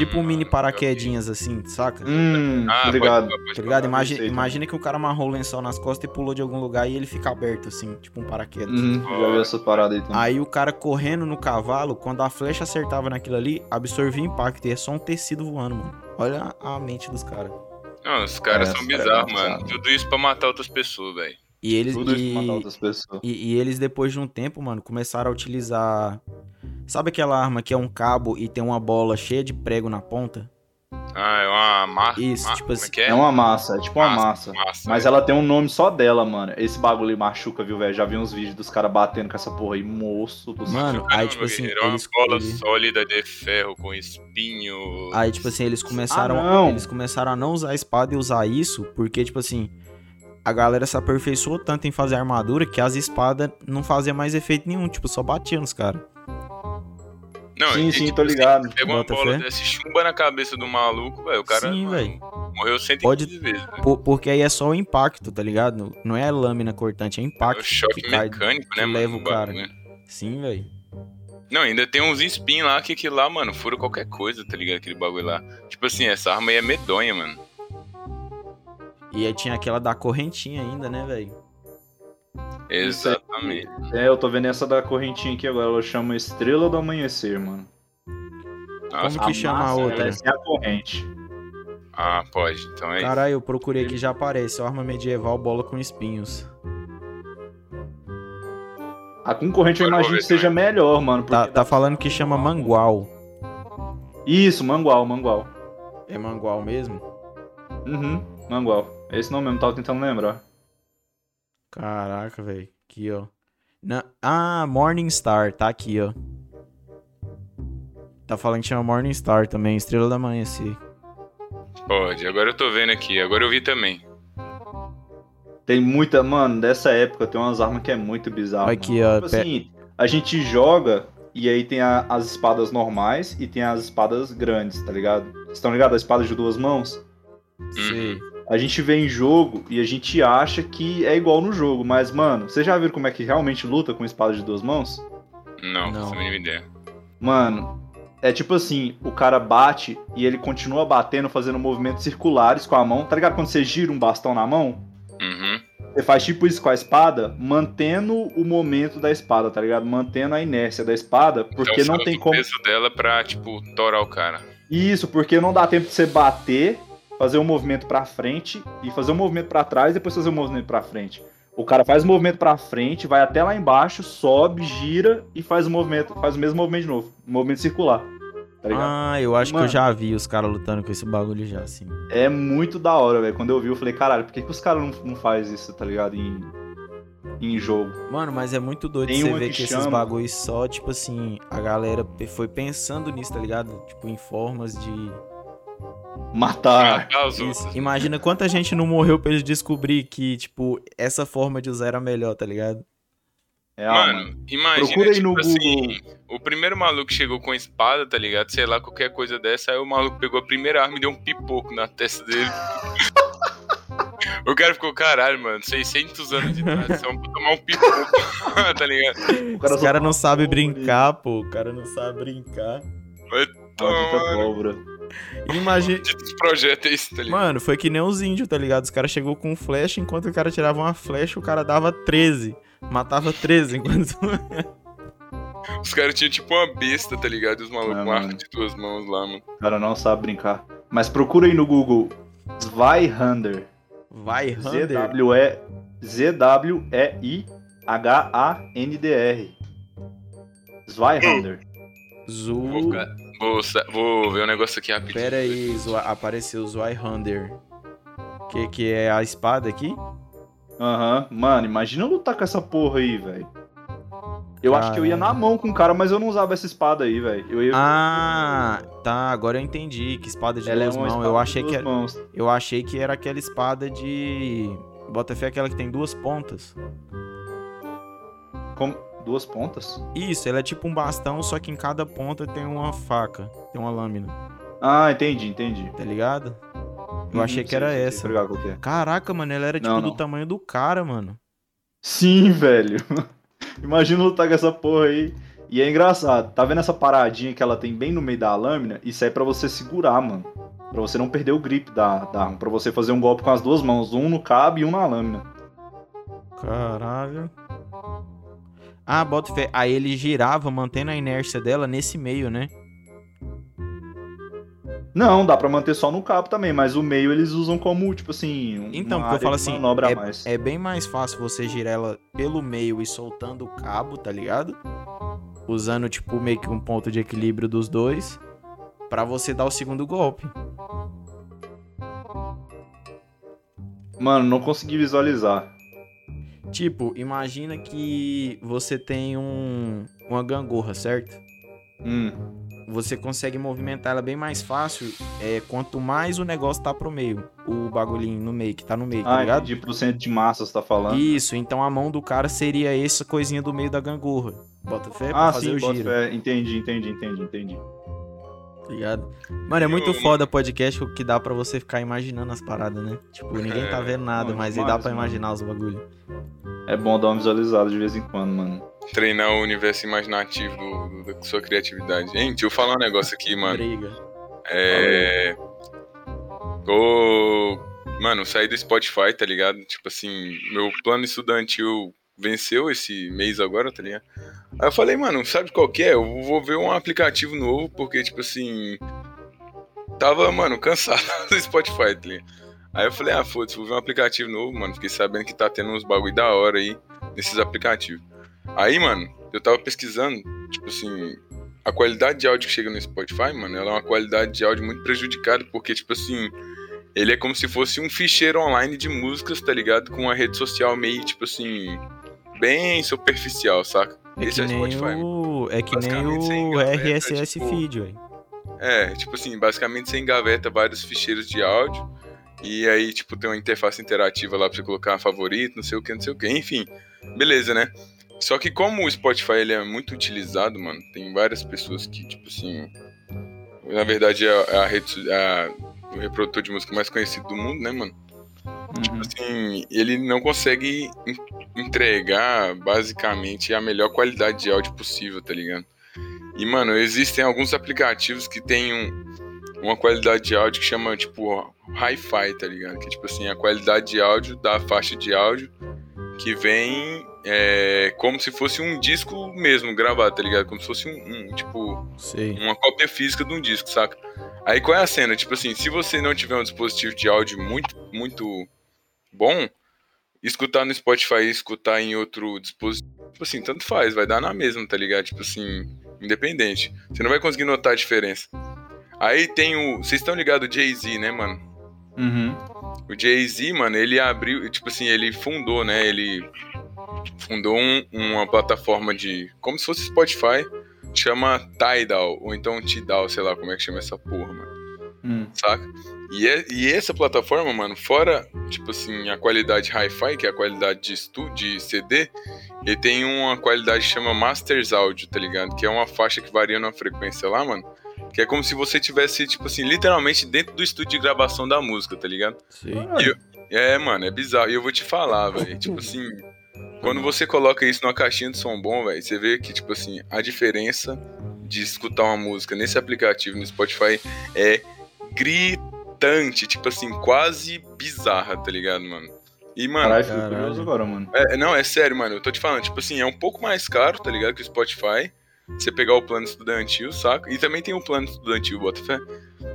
Tipo um mini paraquedinhas assim, saca? Hum, ah, obrigado. Tá ligado? Imagina, imagina que o cara amarrou o lençol nas costas e pulou de algum lugar e ele fica aberto assim, tipo um paraquedas. Hum, já vi essa parada aí também. Aí o cara correndo no cavalo, quando a flecha acertava naquilo ali, absorvia impacto e é só um tecido voando, mano. Olha a mente dos caras. Não, os caras é, são bizarros, mano. Bizarro. Tudo isso pra matar outras pessoas, velho. E eles, e, e, e, eles, depois de um tempo, mano, começaram a utilizar Sabe aquela arma que é um cabo e tem uma bola cheia de prego na ponta? Ah, é uma massa. Isso, ma tipo assim. É, é? é, uma massa, é tipo uma massa. massa mas é. ela tem um nome só dela, mano. Esse bagulho machuca, viu, velho? Já vi uns vídeos dos caras batendo com essa porra aí, moço do Mano, aí tipo assim. Era uma bola ele... sólida de ferro com espinho. Aí, tipo assim, eles começaram. Ah, eles começaram a não usar a espada e usar isso, porque, tipo assim. A galera se aperfeiçoou tanto em fazer armadura que as espadas não faziam mais efeito nenhum, tipo, só batiam nos caras. Não, sim, e, sim, tipo, tô ligado. Assim, pega uma Bota bola fé. desse chumba na cabeça do maluco, velho. O cara sim, mano, morreu 115 Pode... vezes. Por, porque aí é só o impacto, tá ligado? Não é a lâmina cortante, é impacto. É o choque que mecânico, cai, né, que leva o cara. Né? Sim, velho. Não, ainda tem uns spin lá que, que lá, mano, fura qualquer coisa, tá ligado? Aquele bagulho lá. Tipo assim, essa arma aí é medonha, mano. E aí tinha aquela da correntinha ainda, né, velho? Exatamente. É, eu tô vendo essa da correntinha aqui agora, ela chama Estrela do Amanhecer, mano. Nossa, Como que chama a outra? É a corrente. Ah, pode, então é Caralho, eu procurei que já aparece, arma medieval, bola com espinhos. A concorrente eu imagino que seja melhor, mano. Tá, tá falando que chama mangual. Isso, mangual, mangual. É mangual mesmo? Uhum, mangual. É esse nome mesmo, tava tentando lembrar. Caraca, velho. Aqui, ó. Na... Ah, Morningstar, tá aqui, ó. Tá falando que chama Morningstar também, Estrela da Manhã, sim. Pode, agora eu tô vendo aqui, agora eu vi também. Tem muita, mano, dessa época tem umas armas que é muito bizarro. Aqui, mano. ó. Tipo assim, a gente joga e aí tem a, as espadas normais e tem as espadas grandes, tá ligado? Vocês estão ligados? As espadas de duas mãos? Sim. A gente vê em jogo e a gente acha que é igual no jogo, mas, mano, você já viu como é que realmente luta com espada de duas mãos? Não, não. a ideia. Mano, é tipo assim, o cara bate e ele continua batendo, fazendo movimentos circulares com a mão. Tá ligado quando você gira um bastão na mão? Uhum. Você faz tipo isso com a espada, mantendo o momento da espada, tá ligado? Mantendo a inércia da espada, porque então, não tem como. o peso dela pra, tipo, torar o cara. Isso, porque não dá tempo de você bater fazer um movimento para frente e fazer um movimento para trás e depois fazer um movimento para frente. O cara faz o movimento para frente, vai até lá embaixo, sobe, gira e faz o movimento, faz o mesmo movimento de novo, um movimento circular. Tá ah, eu acho Mano, que eu já vi os caras lutando com esse bagulho já, assim. É muito da hora, velho. Quando eu vi, eu falei, caralho, por que, que os caras não, não fazem isso, tá ligado? Em, em jogo. Mano, mas é muito doido Tem você ver que, que esses bagulhos só, tipo assim, a galera foi pensando nisso, tá ligado? Tipo, em formas de matar. Imagina quanta gente não morreu pra eles descobrir que, tipo, essa forma de usar era melhor, tá ligado? É, mano, imagina, Procura tipo no assim, Google. o primeiro maluco chegou com espada, tá ligado? Sei lá, qualquer coisa dessa, aí o maluco pegou a primeira arma e deu um pipoco na testa dele. *laughs* o cara ficou, caralho, mano, 600 anos de tradição pra tomar um pipoco, *laughs* tá ligado? O cara, Os cara não sabe brincar, pô, o cara não sabe brincar. Vai tomar... Imagina. *laughs* projeto é esse, tá ligado? Mano, foi que nem os índios, tá ligado? Os caras chegou com flecha, enquanto o cara tirava uma flecha, o cara dava 13. Matava 13 enquanto. *laughs* Os caras tinham tipo uma besta, tá ligado? E os malucos é, com arma de duas mãos lá, mano. O cara não sabe brincar. Mas procura aí no Google Zweihander. Zweihander? Z-W-E-I-H-A-N-D-R. Zweihander. Zu... Vou, vou ver um negócio aqui rapidinho. Pera aí, apareceu o Zweihander. Que, que é a espada aqui? Aham. Uhum. Mano, imagina eu lutar com essa porra aí, velho. Eu acho que eu ia na mão com o cara, mas eu não usava essa espada aí, velho. Ia... Ah, tá. Agora eu entendi. Que espada de Ela é duas é mãos. Eu achei que era... Mãos. eu achei que era aquela espada de bota fé aquela que tem duas pontas. Como duas pontas? Isso, ela é tipo um bastão, só que em cada ponta tem uma faca, tem uma lâmina. Ah, entendi, entendi. Tá ligado? Eu hum, achei que era sei, essa. É. Caraca, mano, ela era tipo não, não. do tamanho do cara, mano. Sim, *laughs* velho. Imagina lutar com essa porra aí. E é engraçado, tá vendo essa paradinha que ela tem bem no meio da lâmina? Isso aí é pra você segurar, mano. Pra você não perder o grip da, da arma. Pra você fazer um golpe com as duas mãos. Um no cabo e um na lâmina. Caralho. Ah, bota fé. Aí ele girava, mantendo a inércia dela nesse meio, né? Não, dá para manter só no cabo também, mas o meio eles usam como, tipo assim. Um, então, porque eu falo assim, é, é bem mais fácil você girar ela pelo meio e soltando o cabo, tá ligado? Usando, tipo, meio que um ponto de equilíbrio dos dois, para você dar o segundo golpe. Mano, não consegui visualizar. Tipo, imagina que você tem um, uma gangorra, certo? Hum. Você consegue movimentar ela bem mais fácil é, quanto mais o negócio tá pro meio. O bagulhinho no meio, que tá no meio, tá ah, ligado? de por cento de massa você tá falando. Isso, então a mão do cara seria essa coisinha do meio da gangorra. Bota fé pra ah, fazer sim, o giro. Fé. Entendi, entendi, entendi, entendi. Tá ligado? Mano, é muito foda podcast que dá pra você ficar imaginando as paradas, né? Tipo, ninguém tá é, vendo nada, mas aí dá pra imaginar os bagulhos. É bom dar uma visualizada de vez em quando, mano. Treinar o universo imaginativo do, do, da sua criatividade. Gente, eu falar um negócio aqui, mano. Briga. É. Tô. Mano, saí do Spotify, tá ligado? Tipo assim, meu plano estudantil venceu esse mês agora, tá ligado? Aí eu falei, mano, sabe qual que é? Eu vou ver um aplicativo novo, porque, tipo assim. Tava, mano, cansado *laughs* do Spotify, tá? Aí eu falei, ah, foda-se, vou ver um aplicativo novo, mano. Fiquei sabendo que tá tendo uns bagulho da hora aí nesses aplicativos. Aí, mano, eu tava pesquisando, tipo assim, a qualidade de áudio que chega no Spotify, mano, ela é uma qualidade de áudio muito prejudicada, porque, tipo assim, ele é como se fosse um ficheiro online de músicas, tá ligado? Com uma rede social meio, tipo assim, bem superficial, saca? É Esse é o Spotify. O... É que nem o RSS tipo... feed, velho. É, tipo assim, basicamente você engaveta vários ficheiros de áudio e aí, tipo, tem uma interface interativa lá pra você colocar favorito, não sei o que, não sei o que. Enfim, beleza, né? Só que como o Spotify ele é muito utilizado, mano, tem várias pessoas que, tipo assim. Na verdade, é a, rede, a, o reprodutor de música mais conhecido do mundo, né, mano? Uhum. Tipo assim, ele não consegue entregar basicamente a melhor qualidade de áudio possível, tá ligado? E, mano, existem alguns aplicativos que tem um, uma qualidade de áudio que chama, tipo, hi-fi, tá ligado? Que, tipo assim, a qualidade de áudio da faixa de áudio que vem é, como se fosse um disco mesmo gravado, tá ligado? Como se fosse um, um tipo, uma cópia física de um disco, saca? Aí qual é a cena? Tipo assim, se você não tiver um dispositivo de áudio muito, muito bom, escutar no Spotify e escutar em outro dispositivo, tipo assim, tanto faz, vai dar na mesma, tá ligado? Tipo assim, independente. Você não vai conseguir notar a diferença. Aí tem o. Vocês estão ligados o Jay-Z, né, mano? Uhum. O Jay-Z, mano, ele abriu. Tipo assim, ele fundou, né? Ele fundou um, uma plataforma de. Como se fosse Spotify. Chama Tidal, ou então Tidal, sei lá como é que chama essa porra, mano. Hum. Saca? E, é, e essa plataforma, mano, fora, tipo assim, a qualidade hi-fi, que é a qualidade de, estu, de CD, ele tem uma qualidade que chama Masters Audio, tá ligado? Que é uma faixa que varia na frequência lá, mano que é como se você tivesse, tipo assim, literalmente dentro do estúdio de gravação da música, tá ligado? Sim. Eu, é, mano, é bizarro. E eu vou te falar, velho. Tipo *laughs* assim, quando você coloca isso numa caixinha de som bom, velho, você vê que, tipo assim, a diferença de escutar uma música nesse aplicativo no Spotify é gritante, tipo assim, quase bizarra, tá ligado, mano? E, mano. Caralho, fico curioso agora, mano. É, não, é sério, mano. Eu tô te falando, tipo assim, é um pouco mais caro, tá ligado? Que o Spotify você pegar o plano estudantil, saca? E também tem o plano estudantil, Botafé.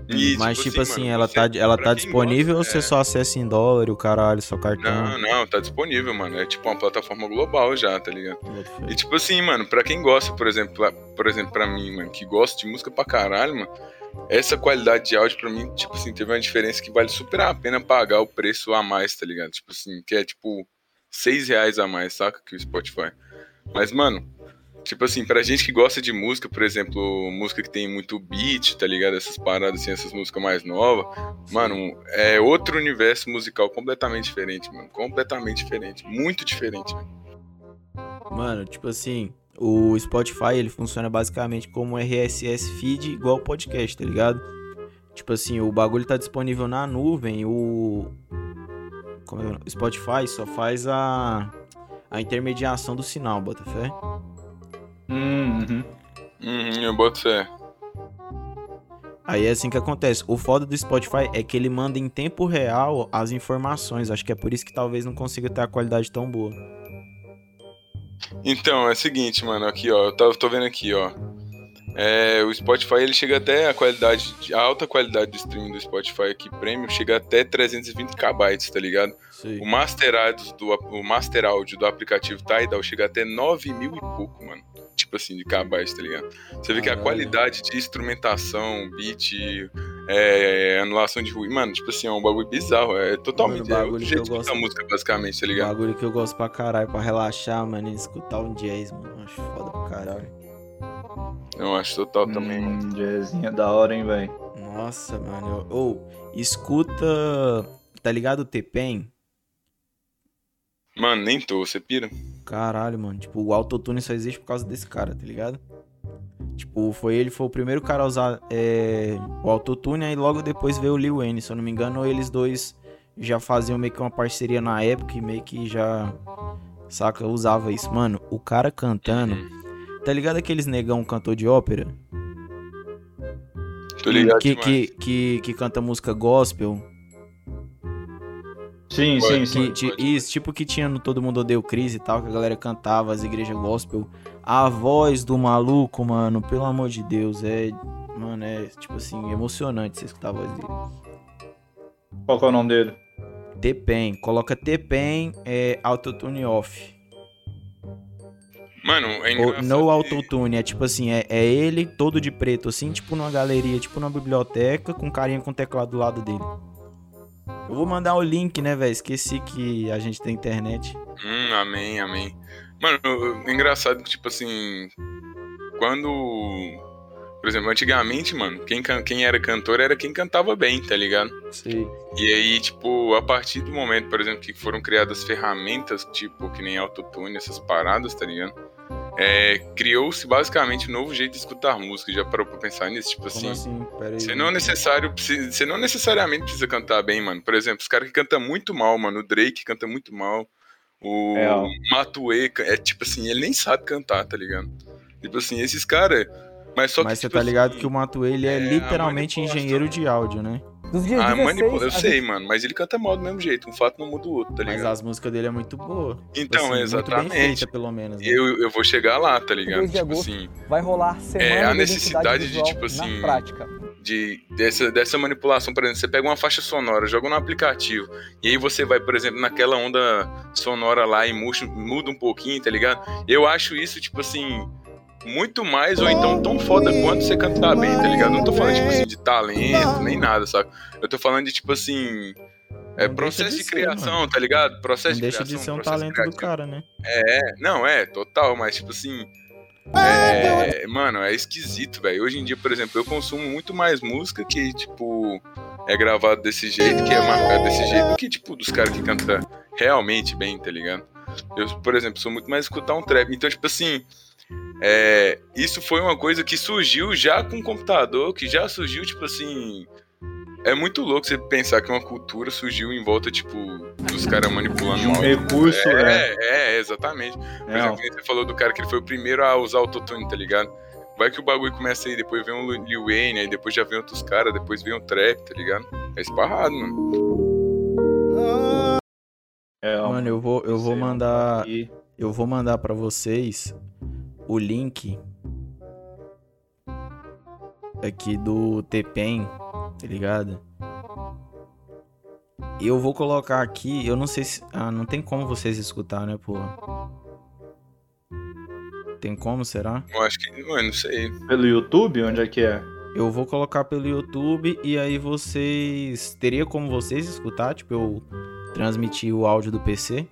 E, Mas, tipo, tipo assim, assim mano, ela tá, ela tá disponível gosta, ou você é... só acessa em dólar, o caralho, seu cartão? Não, não, tá disponível, mano. É tipo uma plataforma global já, tá ligado? E tipo assim, mano, pra quem gosta, por exemplo, por exemplo, pra mim, mano, que gosta de música pra caralho, mano, essa qualidade de áudio pra mim, tipo assim, teve uma diferença que vale super a pena pagar o preço a mais, tá ligado? Tipo assim, que é tipo 6 reais a mais, saca? Que o Spotify. Mas, mano, Tipo assim, pra gente que gosta de música, por exemplo, música que tem muito beat, tá ligado? Essas paradas, assim, essas músicas mais novas, mano, é outro universo musical completamente diferente, mano. Completamente diferente. Muito diferente, mano. Mano, tipo assim, o Spotify, ele funciona basicamente como um RSS feed igual podcast, tá ligado? Tipo assim, o bagulho tá disponível na nuvem, o... Como é? O Spotify só faz a... A intermediação do sinal, bota fé? Uhum. Uhum, eu boto fé. Aí é assim que acontece. O foda do Spotify é que ele manda em tempo real as informações. Acho que é por isso que talvez não consiga ter a qualidade tão boa. Então, é o seguinte, mano, aqui, ó, eu tô, tô vendo aqui, ó. É, o Spotify ele chega até a qualidade, a alta qualidade do streaming do Spotify aqui Premium chega até 320 KB, tá ligado? Sim. O Master, do, o Master Audio do aplicativo Tidal chega até 9 mil e pouco, mano tipo assim, de kbytes, tá ligado? Você vê que a qualidade de instrumentação, beat, é, anulação de ruído. Mano, tipo assim, é um bagulho bizarro. É totalmente mano, bagulho é jeito que eu gosto, música, basicamente, tá ligado? bagulho que eu gosto pra caralho, pra relaxar, mano, e escutar um jazz, mano. Eu acho foda pra caralho. Eu acho total também, hum, mano. Jazzinho é da hora, hein, velho. Nossa, mano. Ou, oh, escuta. Tá ligado o T-Pen? Mano, nem tô, você pira? Caralho, mano. Tipo, o autotune só existe por causa desse cara, tá ligado? Tipo, foi ele foi o primeiro cara a usar é, o autotune, e logo depois veio o Lil Wayne. Se eu não me engano, eles dois já faziam meio que uma parceria na época e meio que já, saca, usava isso. Mano, o cara cantando, tá ligado aqueles negão cantor de ópera? Tô ligado que, que, que, que canta música gospel. Sim, sim, sim. Que, isso, tipo que tinha no Todo Mundo Odeia o Cris e tal, que a galera cantava, as igrejas gospel. A voz do maluco, mano, pelo amor de Deus, é. Mano, é tipo assim, emocionante você escutar a voz dele. Qual que é o nome dele? T-Pen. Coloca T-Pen é, autotune off. Mano, é engraçado. No autotune, é tipo assim, é, é ele todo de preto, assim, tipo numa galeria, tipo numa biblioteca, com carinha com teclado do lado dele. Eu vou mandar o link, né, velho? Esqueci que a gente tem internet. Hum, amém, amém. Mano, é engraçado que, tipo assim. Quando. Por exemplo, antigamente, mano, quem, quem era cantor era quem cantava bem, tá ligado? Sim. E aí, tipo, a partir do momento, por exemplo, que foram criadas ferramentas, tipo, que nem autotune, essas paradas, tá ligado? É, criou-se basicamente um novo jeito de escutar música. Já parou pra pensar nisso? Tipo Como assim. assim? Você não, é necessário, você não necessariamente precisa cantar bem, mano. Por exemplo, os caras que cantam muito mal, mano. O Drake canta muito mal. O É, ó. Matue é tipo assim, ele nem sabe cantar, tá ligado? Tipo assim, esses caras. Mas só que. Mas você tipo tá ligado assim, que o Matuê, ele é, é, literalmente engenheiro de áudio, né? Dos dias Ah, 16, manipula... eu sei, gente- mano, mas ele canta mal do mesmo jeito. Um fato não muda o outro, tá Mas ligado? as músicas dele é muito boa. Tipo Então, assim, Muito exatamente. bem feita, pelo menos. Né? Eu, eu vou chegar lá, tá ligado? Tipo agosto. assim, vai rolar semana É, a da necessidade de, tipo assim, na prática. de, dessa, dessa manipulação, por exemplo, você pega uma faixa sonora, joga no aplicativo, e aí você vai, por exemplo, naquela onda sonora lá e muda, muda um pouquinho, tá ligado? Eu acho isso, tipo assim, muito mais ou então tão foda quanto você cantar bem, tá ligado? Não tô falando, tipo assim, de talento, nem nada, sabe? Eu tô falando de, tipo assim. É Não processo deixa de, de ser, criação, mano. tá ligado? Processo Não de deixa criação. de ser um talento criativo. do cara, né? É, não, é, total, mas tipo assim. É, mano, é esquisito, velho. Hoje em dia, por exemplo, eu consumo muito mais música que, tipo, é gravado desse jeito, que é marcado desse jeito, do que, tipo, dos caras que cantam realmente bem, tá ligado? Eu, por exemplo, sou muito mais escutar um trap. Então, tipo assim, é, isso foi uma coisa que surgiu já com o computador, que já surgiu, tipo assim. É muito louco você pensar que uma cultura surgiu em volta, tipo, dos caras manipulando De um recurso, é. É, é, exatamente. Por É, exemplo, você falou do cara que ele foi o primeiro a usar autotune, tá ligado? Vai que o bagulho começa aí, depois vem o Lil Wayne, aí depois já vem outros caras, depois vem o trap, tá ligado? É esparrado, mano. é, Mano, eu vou, eu vou mandar. Eu vou mandar pra vocês o link aqui do TPEN, tá ligado? E eu vou colocar aqui, eu não sei se. Ah, não tem como vocês escutar, né, porra? Tem como, será? Eu acho que, mano, não sei. Pelo YouTube, onde é que é? Eu vou colocar pelo YouTube e aí vocês. Teria como vocês escutar? Tipo, eu transmitir o áudio do PC?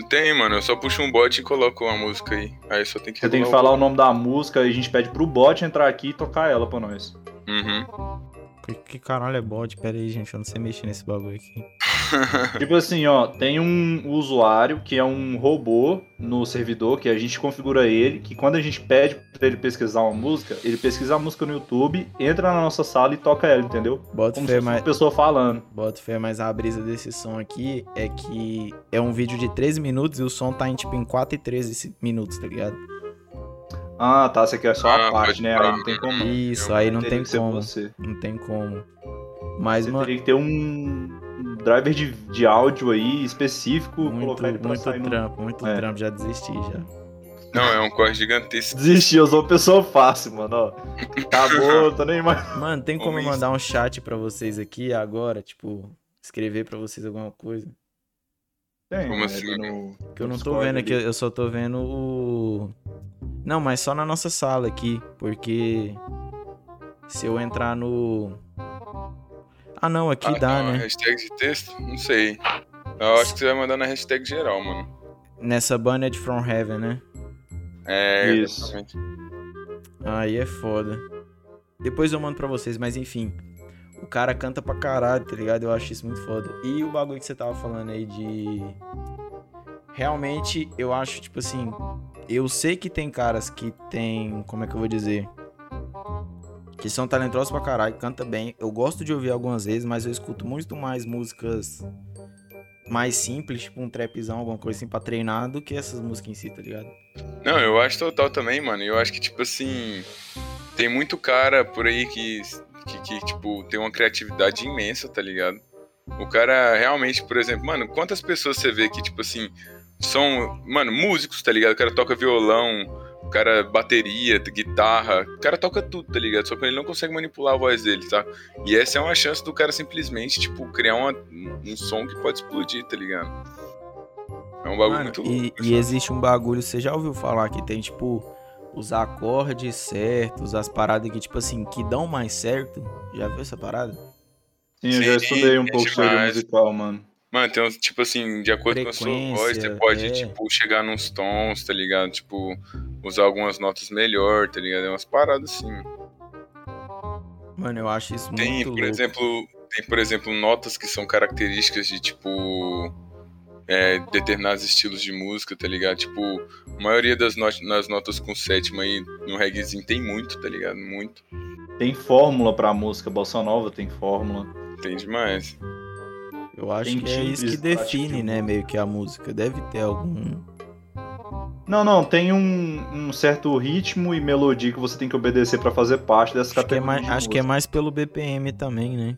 Não tem, mano. Eu só puxo um bot e coloco uma música aí. Aí só tem que Você tem que falar o nome da música e a gente pede pro bot entrar aqui e tocar ela pra nós. Uhum. Que, que caralho é bot? Pera aí, gente, eu não sei mexer nesse bagulho aqui. *laughs* Tipo assim, ó, tem um usuário que é um robô no servidor, que a gente configura ele, que quando a gente pede pra ele pesquisar uma música, ele pesquisa a música no YouTube, entra na nossa sala e toca ela, entendeu? Bota Como se fé, uma mas. pessoa falando. Bota fé, mas a brisa desse som aqui é que é um vídeo de 13 minutos e o som tá em tipo em 4 e 13 minutos, tá ligado? Ah, tá, você quer só a Ah, parte, pode né? Aí não tem como. Isso, eu- aí não tem como. você. Não tem como. Mas, Você mano, teria que ter um driver de, de áudio aí específico, muito, colocar ele pra muito sair no... trampo, muito É. trampo, já desisti já. Não, é um corte gigantesco. Desisti, eu sou uma pessoa fácil, mano, ó. Acabou, tô nem mais... Mano, tem como eu mandar um chat pra vocês aqui agora, tipo, escrever pra vocês alguma coisa? Tem, Como né, assim? no- Que eu no não tô Discord vendo aqui, ali. eu só tô vendo o. Não, mas só na nossa sala aqui, porque. Se eu entrar no. Ah, não, aqui ah, dá, não, né? Hashtag de texto? Não sei. Eu acho que você vai mandar na hashtag geral, mano. Nessa Banned From Heaven, né? É, isso. Exatamente. Aí é foda. Depois eu mando pra vocês, mas enfim. O cara canta pra caralho, tá ligado? Eu acho isso muito foda. E o bagulho que você tava falando aí de. Realmente, eu acho, tipo assim. Eu sei que tem caras que tem. Como é que eu vou dizer? Que são talentosos pra caralho, canta bem. Eu gosto de ouvir algumas vezes, mas eu escuto muito mais músicas mais simples, tipo um trapzão, alguma coisa assim pra treinar, do que essas músicas em si, tá ligado? Não, eu acho total também, mano. Eu acho que, tipo assim. Tem muito cara por aí que que, que, tipo, tem uma criatividade imensa, tá ligado? O cara realmente, por exemplo, mano, quantas pessoas você vê que, tipo assim, são, mano, músicos, tá ligado? O cara toca violão, o cara bateria, guitarra, o cara toca tudo, tá ligado? Só que ele não consegue manipular a voz dele, tá? E essa é uma chance do cara simplesmente, tipo, criar uma, um som que pode explodir, tá ligado? É um bagulho mano, muito louco. E, e existe um bagulho, você já ouviu falar que tem, tipo os acordes certos, as paradas que, tipo assim, que dão mais certo. Já viu essa parada? Sim, eu já estudei um é pouco demais. sobre musical, mano. Mano, tem uns, tipo assim, de acordo com a sua voz, você pode, é. tipo, chegar nos tons, tá ligado? Tipo, usar algumas notas melhor, tá ligado? É umas paradas assim. Mano, eu acho isso tem, muito por louco. exemplo, Tem, por exemplo, notas que são características de, tipo é, determinados estilos de música, tá ligado? Tipo, a maioria das not nas notas com sétima aí no reggaezinho tem muito, tá ligado? Muito. Tem fórmula pra música, Bossa Nova tem fórmula. Tem demais. Eu acho tem que é isso que define, né, meio que a música. Deve ter algum... Não, não, tem um, um, certo ritmo e melodia que você tem que obedecer para fazer parte dessa acho categoria. Que é mais, acho que é mais pelo BPM também, né?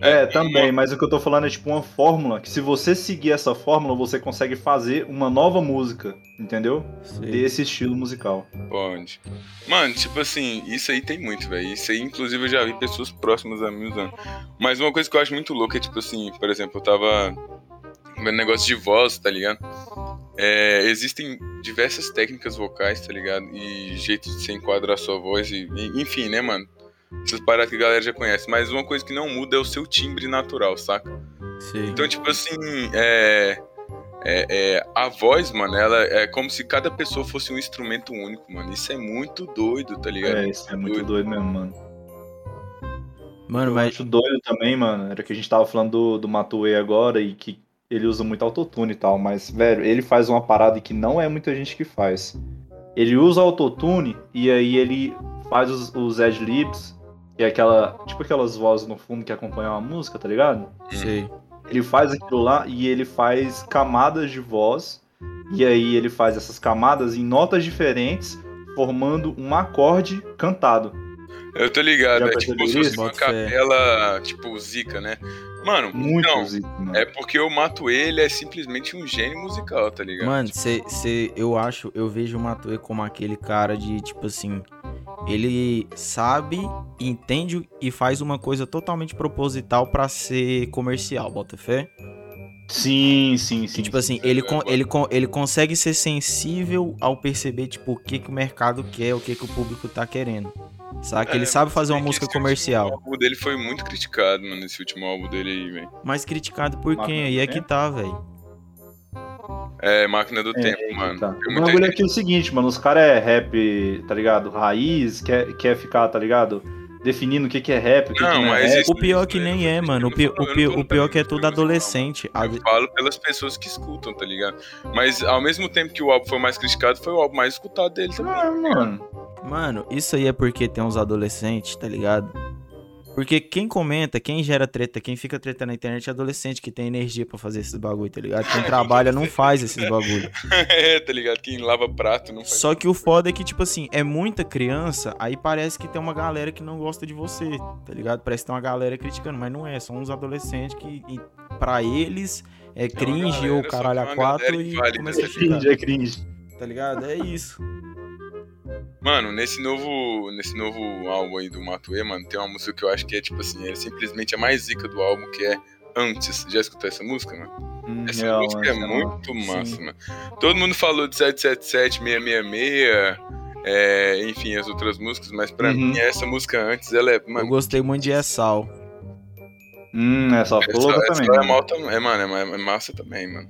É, é também, mas o que eu tô falando é tipo uma fórmula que se você seguir essa fórmula, você consegue fazer uma nova música, entendeu? Sim. Desse estilo musical. Pode. Mano, tipo assim, isso aí tem muito, velho. Isso aí, inclusive, eu já vi pessoas próximas a mim usando. Mas uma coisa que eu acho muito louca é, tipo assim, por exemplo, eu tava vendo negócio de voz, tá ligado? É, existem diversas técnicas vocais, tá ligado? E jeitos de se enquadrar a sua voz, e, enfim, né, mano? Essas paradas que a galera já conhece. Mas uma coisa que não muda é o seu timbre natural, saca? Sim. Então, tipo assim, é, é, é, a voz, mano, ela é como se cada pessoa fosse um instrumento único, mano. Isso é muito doido, tá ligado? É, isso é muito doido, doido mesmo, mano. Mano, mas. Eu acho doido também, mano. Era que a gente tava falando do, do Matue agora e que ele usa muito autotune e tal, mas, velho, ele faz uma parada que não é muita gente que faz. Ele usa autotune e aí ele faz os, os ad-libs que é aquela. Tipo aquelas vozes no fundo que acompanham a música, tá ligado? Sim. Ele faz aquilo lá e ele faz camadas de voz. E aí ele faz essas camadas em notas diferentes, formando um acorde cantado. Eu tô ligado, Já é tipo se fosse uma capela, tipo Zica, né? Mano, Muito não, zica, mano. é porque o Mato ele é simplesmente um gênio musical, tá ligado? Mano, cê, cê, eu acho, eu vejo o Matue como aquele cara de, tipo assim, ele sabe, entende e faz uma coisa totalmente proposital para ser comercial, bota fé? Sim, sim, sim. tipo assim, ele, con ele, con ele consegue ser sensível ao perceber, tipo, o que, que o mercado quer, o que, que o público tá querendo. Sabe? É, ele sabe fazer uma música comercial. O álbum dele foi muito criticado, mano, esse último álbum dele aí, velho. Mas criticado por quem? Aí é que tá, velho. É, máquina do é, tempo, mano. Tá. O bagulho aqui é o seguinte, mano. Os caras é rap, tá ligado? Raiz, quer, quer ficar, tá ligado? Definindo o que, que é rap, o que, não, que não é rap. O pior que nem é, mano. O pior, o pior, o pior que é tudo adolescente. Eu falo pelas pessoas que escutam, tá ligado? Mas ao mesmo tempo que o álbum foi mais criticado, foi o álbum mais escutado dele também. Ah, mano. Mano, isso aí é porque tem uns adolescentes, tá ligado? Porque quem comenta, quem gera treta, quem fica treta na internet é adolescente que tem energia para fazer esses bagulho, tá ligado? Quem *laughs* trabalha não faz esses bagulho. *laughs* é, tá ligado? Quem lava prato não faz. Só que o foda é que, tipo assim, é muita criança, aí parece que tem uma galera que não gosta de você, tá ligado? Parece que tem uma galera criticando, mas não é, são uns adolescentes que, para eles, é cringe galera, ou caralho a quatro e vale, começa a É cringe, é cringe. Tá ligado? É isso. Mano, nesse novo, nesse novo álbum aí do Matue, mano, tem uma música que eu acho que é tipo assim, é simplesmente a mais zica do álbum, que é Antes. Já escutou essa música, mano? Hum, essa não, música é muito massa, Sim. mano. Todo mundo falou de 777, 666, é, enfim, as outras músicas, mas pra uhum. mim essa música antes, ela é. Mano, eu gostei muito de Essal. Hum, essa toda também. Essa é, mal, é, mano, é, é massa também, mano.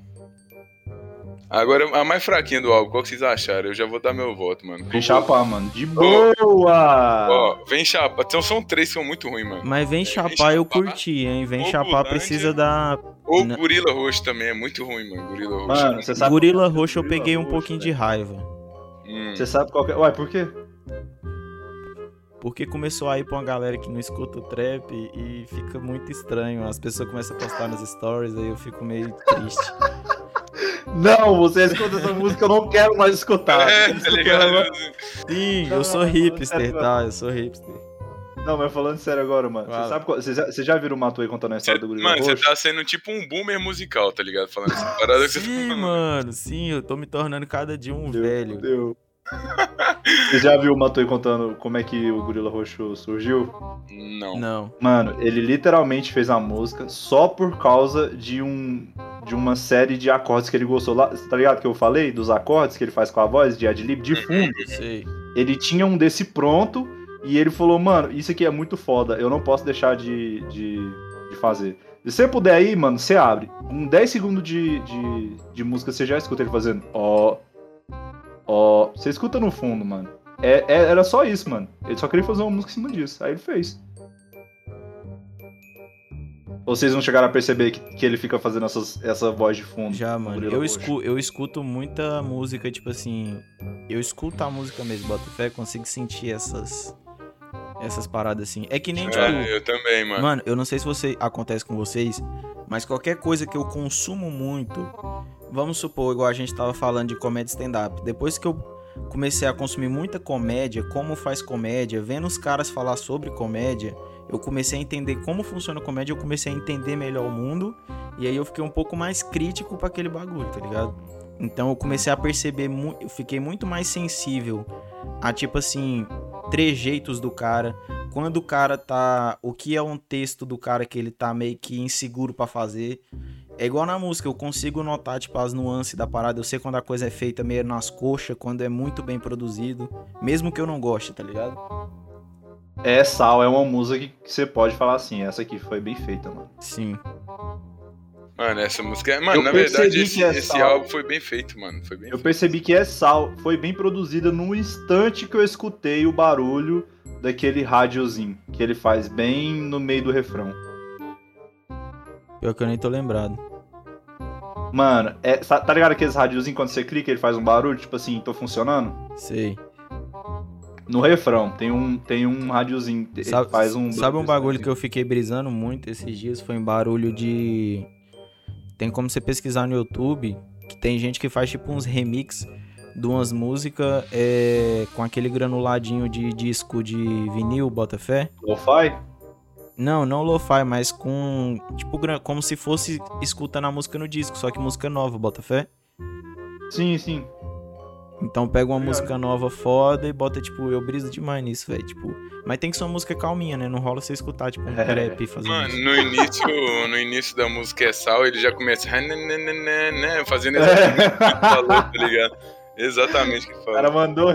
Agora, a mais fraquinha do álbum, qual que vocês acharam? Eu já vou dar meu voto, mano. Vem chapar, mano. De boa! Ó, vem chapar. Então são três que são muito ruins, mano. Mas vem chapar eu curti, hein? Vem chapar precisa da. O Gorila Roxo também é muito ruim, mano. Gorila Roxo. Mano, você sabe. Gorila Roxo eu peguei um pouquinho de raiva. Hum. Você sabe qual que é. Ué, por quê? Porque começou a ir pra uma galera que não escuta o trap e fica muito estranho. As pessoas começam a postar nas stories, aí eu fico meio triste. *laughs* Não, você escuta essa música, eu não quero mais escutar. É, tá ligado? Sim, eu sou hipster, tá? Eu sou hipster. Não, mas falando sério agora, mano. Você, sabe qual, você, já, você já viu o Matuei contando a história cê, do Gorila Mano, você tá sendo tipo um boomer musical, tá ligado? Falando essa parada sim, que você tá mano, sim, eu tô me tornando cada dia um Deus, velho. Deus. Você já viu o Matuei contando como é que o Gorila Roxo surgiu? Não. Não. Mano, ele literalmente fez a música só por causa de um de uma série de acordes que ele gostou lá. Tá ligado que eu falei dos acordes que ele faz com a voz de adlib de fundo? Sei. Ele tinha um desse pronto e ele falou, mano, isso aqui é muito foda, eu não posso deixar de, de, de fazer. Se você puder aí, mano, você abre. Um 10 segundos de, de, de música, você já escuta ele fazendo ó, ó. Você escuta no fundo, mano. É, é, era só isso, mano. Ele só queria fazer uma música em cima disso. Aí ele fez. Ou vocês não chegaram a perceber que, que ele fica fazendo essas, essa voz de fundo? Já, mano. Eu, escu, eu escuto muita música, tipo assim. Eu escuto a música mesmo, boto fé, consigo sentir essas essas paradas assim. É que nem, tipo. É, eu também, mano. Mano, eu não sei se você acontece com vocês, mas qualquer coisa que eu consumo muito, vamos supor, igual a gente tava falando de comédia stand-up. Depois que eu comecei a consumir muita comédia, como faz comédia, vendo os caras falar sobre comédia, eu comecei a entender como funciona a comédia, eu comecei a entender melhor o mundo, e aí eu fiquei um pouco mais crítico para aquele bagulho, tá ligado? Então eu comecei a perceber, eu fiquei muito mais sensível a tipo assim, trejeitos do cara, quando o cara tá, o que é um texto do cara que ele tá meio que inseguro para fazer. É igual na música, eu consigo notar tipo as nuances da parada, eu sei quando a coisa é feita meio nas coxas, quando é muito bem produzido, mesmo que eu não goste, tá ligado? É, Sal é uma música que você pode falar assim, essa aqui foi bem feita, mano. Sim. Mano, essa música é. Mano, eu na verdade, esse, é esse álbum foi bem feito, mano. Foi bem eu feito. percebi que é sal. Foi bem produzida no instante que eu escutei o barulho daquele rádiozinho que ele faz bem no meio do refrão. Pior que eu nem tô lembrado. Mano, é, tá ligado aqueles rádiozinhos quando você clica ele faz um barulho, tipo assim, tô funcionando? Sei. No refrão, tem um, tem um rádiozinho, sabe, faz um... Sabe um bagulho assim. que eu fiquei brisando muito esses dias? Foi um barulho de tem como você pesquisar no YouTube que tem gente que faz tipo uns remix de umas músicas é, com aquele granuladinho de disco de vinil, bota fé. Lo-fi? Não, não lo-fi, mas com. Tipo, como se fosse escutando a música no disco, só que música nova, bota fé. Sim, sim. Então pega uma música nova foda e bota, tipo, eu briso demais nisso, velho. Tipo, mas tem que ser uma música calminha, né? Não rola você escutar, tipo, um é. trap fazendo Mano, isso. no início, no início da música é sal, ele já começa *laughs* fazendo exatamente o que falou, tá ligado? Exatamente o que falou. O cara mandou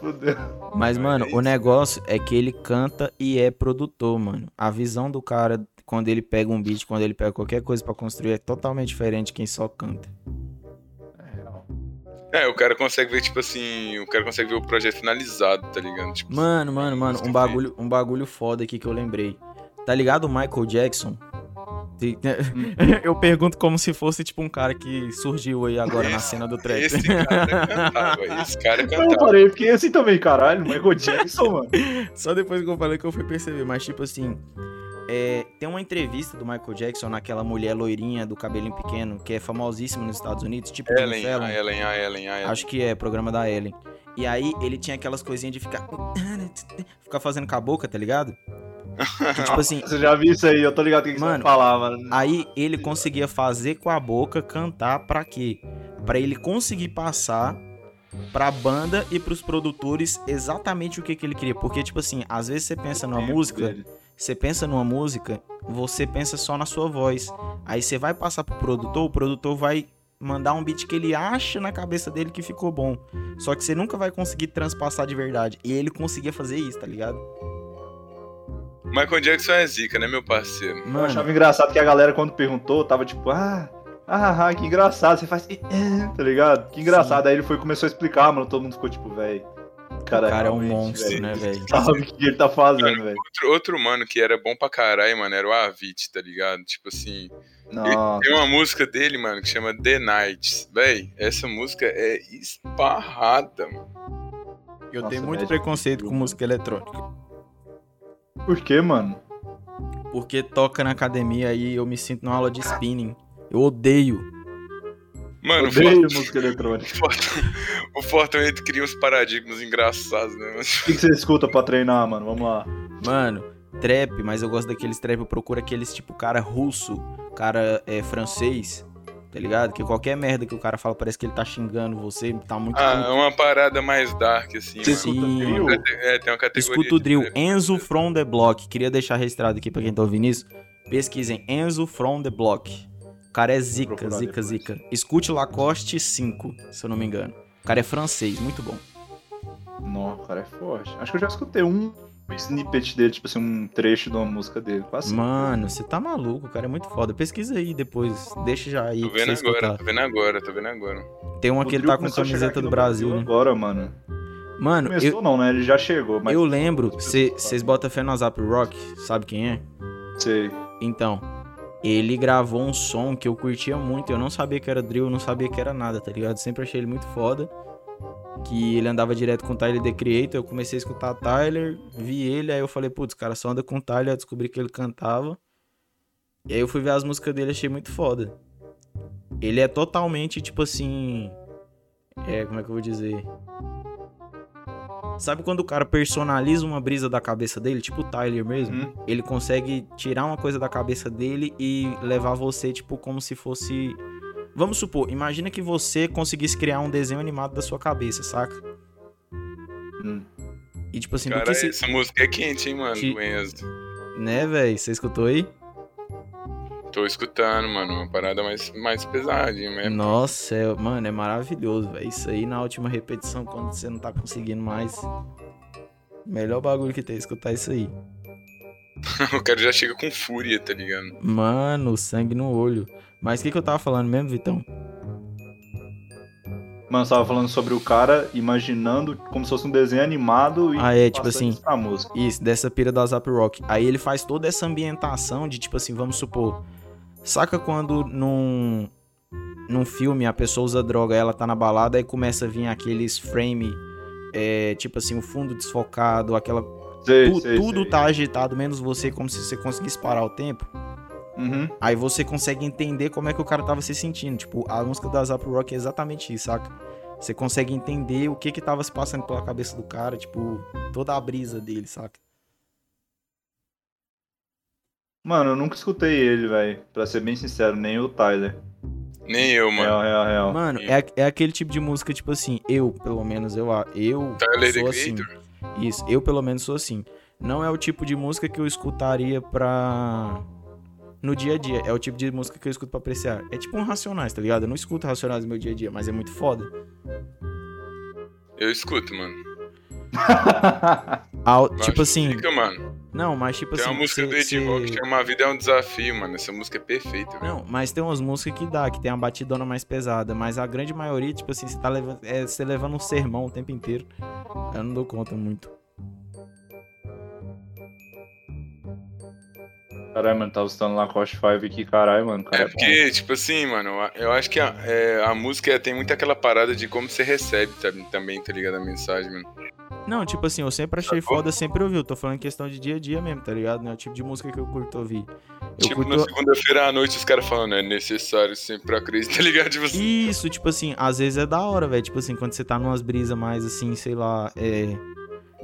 fudeu. Mas, mano, o negócio é que ele canta e é produtor, mano. A visão do cara, quando ele pega um beat, quando ele pega qualquer coisa para construir, é totalmente diferente de quem só canta. É, o cara consegue ver, tipo assim, o cara consegue ver o projeto finalizado, tá ligado? Tipo, mano, mano, mano, um bagulho, um bagulho foda aqui que eu lembrei. Tá ligado o Michael Jackson? *laughs* Eu pergunto como se fosse tipo um cara que surgiu aí agora esse, na cena do trap. Esse cara cantava, esse cara cantava. Eu parei, fiquei assim também, caralho, Michael Jackson, mano. *laughs* Só depois que eu falei que eu fui perceber, mas tipo assim, é, tem uma entrevista do Michael Jackson naquela mulher loirinha do cabelinho pequeno, que é famosíssima nos Estados Unidos, tipo Ellen, a Ellen, a Ellen, a Ellen. Acho que é, programa da Ellen. E aí ele tinha aquelas coisinhas de ficar. *laughs* ficar fazendo com a boca, tá ligado? Que, tipo *laughs* assim. Você já viu isso aí, eu tô ligado o que, mano, você falava. Aí ele conseguia fazer com a boca, cantar pra quê? Pra ele conseguir passar pra banda e pros produtores exatamente o que, que ele queria. Porque, tipo assim, às vezes você pensa numa música. Dele você pensa numa música, você pensa só na sua voz. Aí você vai passar pro produtor, o produtor vai mandar um beat que ele acha na cabeça dele que ficou bom. Só que você nunca vai conseguir transpassar de verdade. E ele conseguia fazer isso, tá ligado? Michael Jackson é zica, né, meu parceiro? Mano. Eu achava engraçado que a galera, quando perguntou, tava tipo, ah, ah, ah que engraçado. Você faz, tá ligado? Que engraçado. Sim. Aí ele foi começou a explicar, mano. Todo mundo ficou tipo, velho. Cara, o cara é um monstro, véio. né, velho? Sabe o que ele tá fazendo, velho. Outro, outro mano que era bom pra caralho, mano, era o Avit, tá ligado? Tipo assim. Tem uma música dele, mano, que chama The Nights. Véi, essa música é esparrada, mano. Eu Nossa, tenho muito preconceito com música eletrônica. Por quê, mano? Porque toca na academia e eu me sinto numa aula de spinning. Eu odeio. Mano, odeio o música eletrônica. *laughs* O Fortnite cria uns paradigmas engraçados, né? O que, que você escuta pra treinar, mano? Vamos lá. Mano, trap, mas eu gosto daqueles trap, eu procuro aqueles tipo cara russo, cara é, francês, tá ligado? Que qualquer merda que o cara fala parece que ele tá xingando você, tá muito. Ah, é uma parada mais dark, assim. Sim. Sim. É, tem uma categoria. Escuta o drill, Enzo From The Block. Queria deixar registrado aqui pra quem tá ouvindo isso. Pesquisem Enzo From The Block. O cara é zica, zica, depois. zica. Escute Lacoste 5, se eu não me engano. O cara é francês, muito bom. Não, o cara é forte. Acho que eu já escutei um snippet dele, tipo assim, um trecho de uma música dele. Quase Mano, você tá maluco, o cara é muito foda. Pesquisa aí depois, deixa já aí. Tô vendo agora, escutar. tô vendo agora, tô vendo agora. Tem uma que ele tá com camiseta do Brasil, Brasil né? Agora, mano. Mano, Começou eu... não, né? Ele já chegou. Mas... Eu lembro, vocês botam fé no Zap Rock, sabe quem é? Sei. Então, ele gravou um som que eu curtia muito. Eu não sabia que era drill, eu não sabia que era nada, tá ligado? Sempre achei ele muito foda que ele andava direto com o Tyler The Creator, eu comecei a escutar Tyler, vi ele, aí eu falei, putz, cara só anda com o Tyler, eu descobri que ele cantava. E aí eu fui ver as músicas dele, achei muito foda. Ele é totalmente, tipo assim. É, como é que eu vou dizer? Sabe quando o cara personaliza uma brisa da cabeça dele, tipo o Tyler mesmo? Uhum. Ele consegue tirar uma coisa da cabeça dele e levar você, tipo, como se fosse Vamos supor, imagina que você conseguisse criar um desenho animado da sua cabeça, saca? Hum. E tipo assim, Cara, se... essa música é quente, hein, mano, Te... Né, velho? Você escutou aí? Tô escutando, mano. Uma parada mais, mais pesadinha mesmo. Nossa, é, mano, é maravilhoso, velho. Isso aí na última repetição, quando você não tá conseguindo mais. Melhor bagulho que tem, escutar isso aí. *laughs* o cara já chega com fúria, tá ligado? Mano, sangue no olho. Mas o que, que eu tava falando mesmo, Vitão? Mano, você tava falando sobre o cara imaginando como se fosse um desenho animado e. Ah, é, tipo assim. Isso, dessa pira da Zap Rock. Aí ele faz toda essa ambientação de, tipo assim, vamos supor. Saca quando num. Num filme a pessoa usa droga, ela tá na balada e começa a vir aqueles frame. É, tipo assim, o fundo desfocado, aquela. Sei, tu, sei, tudo sei. tá agitado, menos você, como se você conseguisse parar o tempo. Uhum. Aí você consegue entender como é que o cara tava se sentindo. Tipo, a música da Zap Rock é exatamente isso, saca? Você consegue entender o que que tava se passando pela cabeça do cara, tipo, toda a brisa dele, saca? Mano, eu nunca escutei ele, velho. Pra ser bem sincero, nem o Tyler. Nem eu, mano. Real, real, real. Mano, é, é aquele tipo de música, tipo assim, eu, pelo menos, eu, eu Tyler sou assim. Isso, eu pelo menos sou assim. Não é o tipo de música que eu escutaria pra no dia a dia. É o tipo de música que eu escuto pra apreciar. É tipo um Racionais, tá ligado? Eu não escuto Racionais no meu dia a dia, mas é muito foda. Eu escuto, mano. *laughs* Ao, tipo assim. Fica, mano. Não, mas tipo tem assim. Tem uma música do Ed Rock que chama A Vida é um Desafio, mano. Essa música é perfeita, velho. Não, mas tem umas músicas que dá, que tem uma batidona mais pesada. Mas a grande maioria, tipo assim, você tá levando. É, levando um sermão o tempo inteiro. Eu não dou conta muito. Caralho, mano, tá usando Lacoste 5 aqui, caralho, mano. Cara é, é porque, tipo assim, mano, eu acho que a, é, a música tem muito aquela parada de como você recebe também, tá ligado? A mensagem, mano. Não, tipo assim, eu sempre achei tá foda, sempre ouvi. Eu tô falando questão de dia a dia mesmo, tá ligado? Não é o tipo de música que eu curto ouvir. Eu tipo, curto... na segunda-feira à noite os caras falando, é necessário sempre acreditar, *laughs* tá ligado? Tipo assim. Isso, tipo assim, às vezes é da hora, velho. Tipo assim, quando você tá numas brisas mais assim, sei lá, é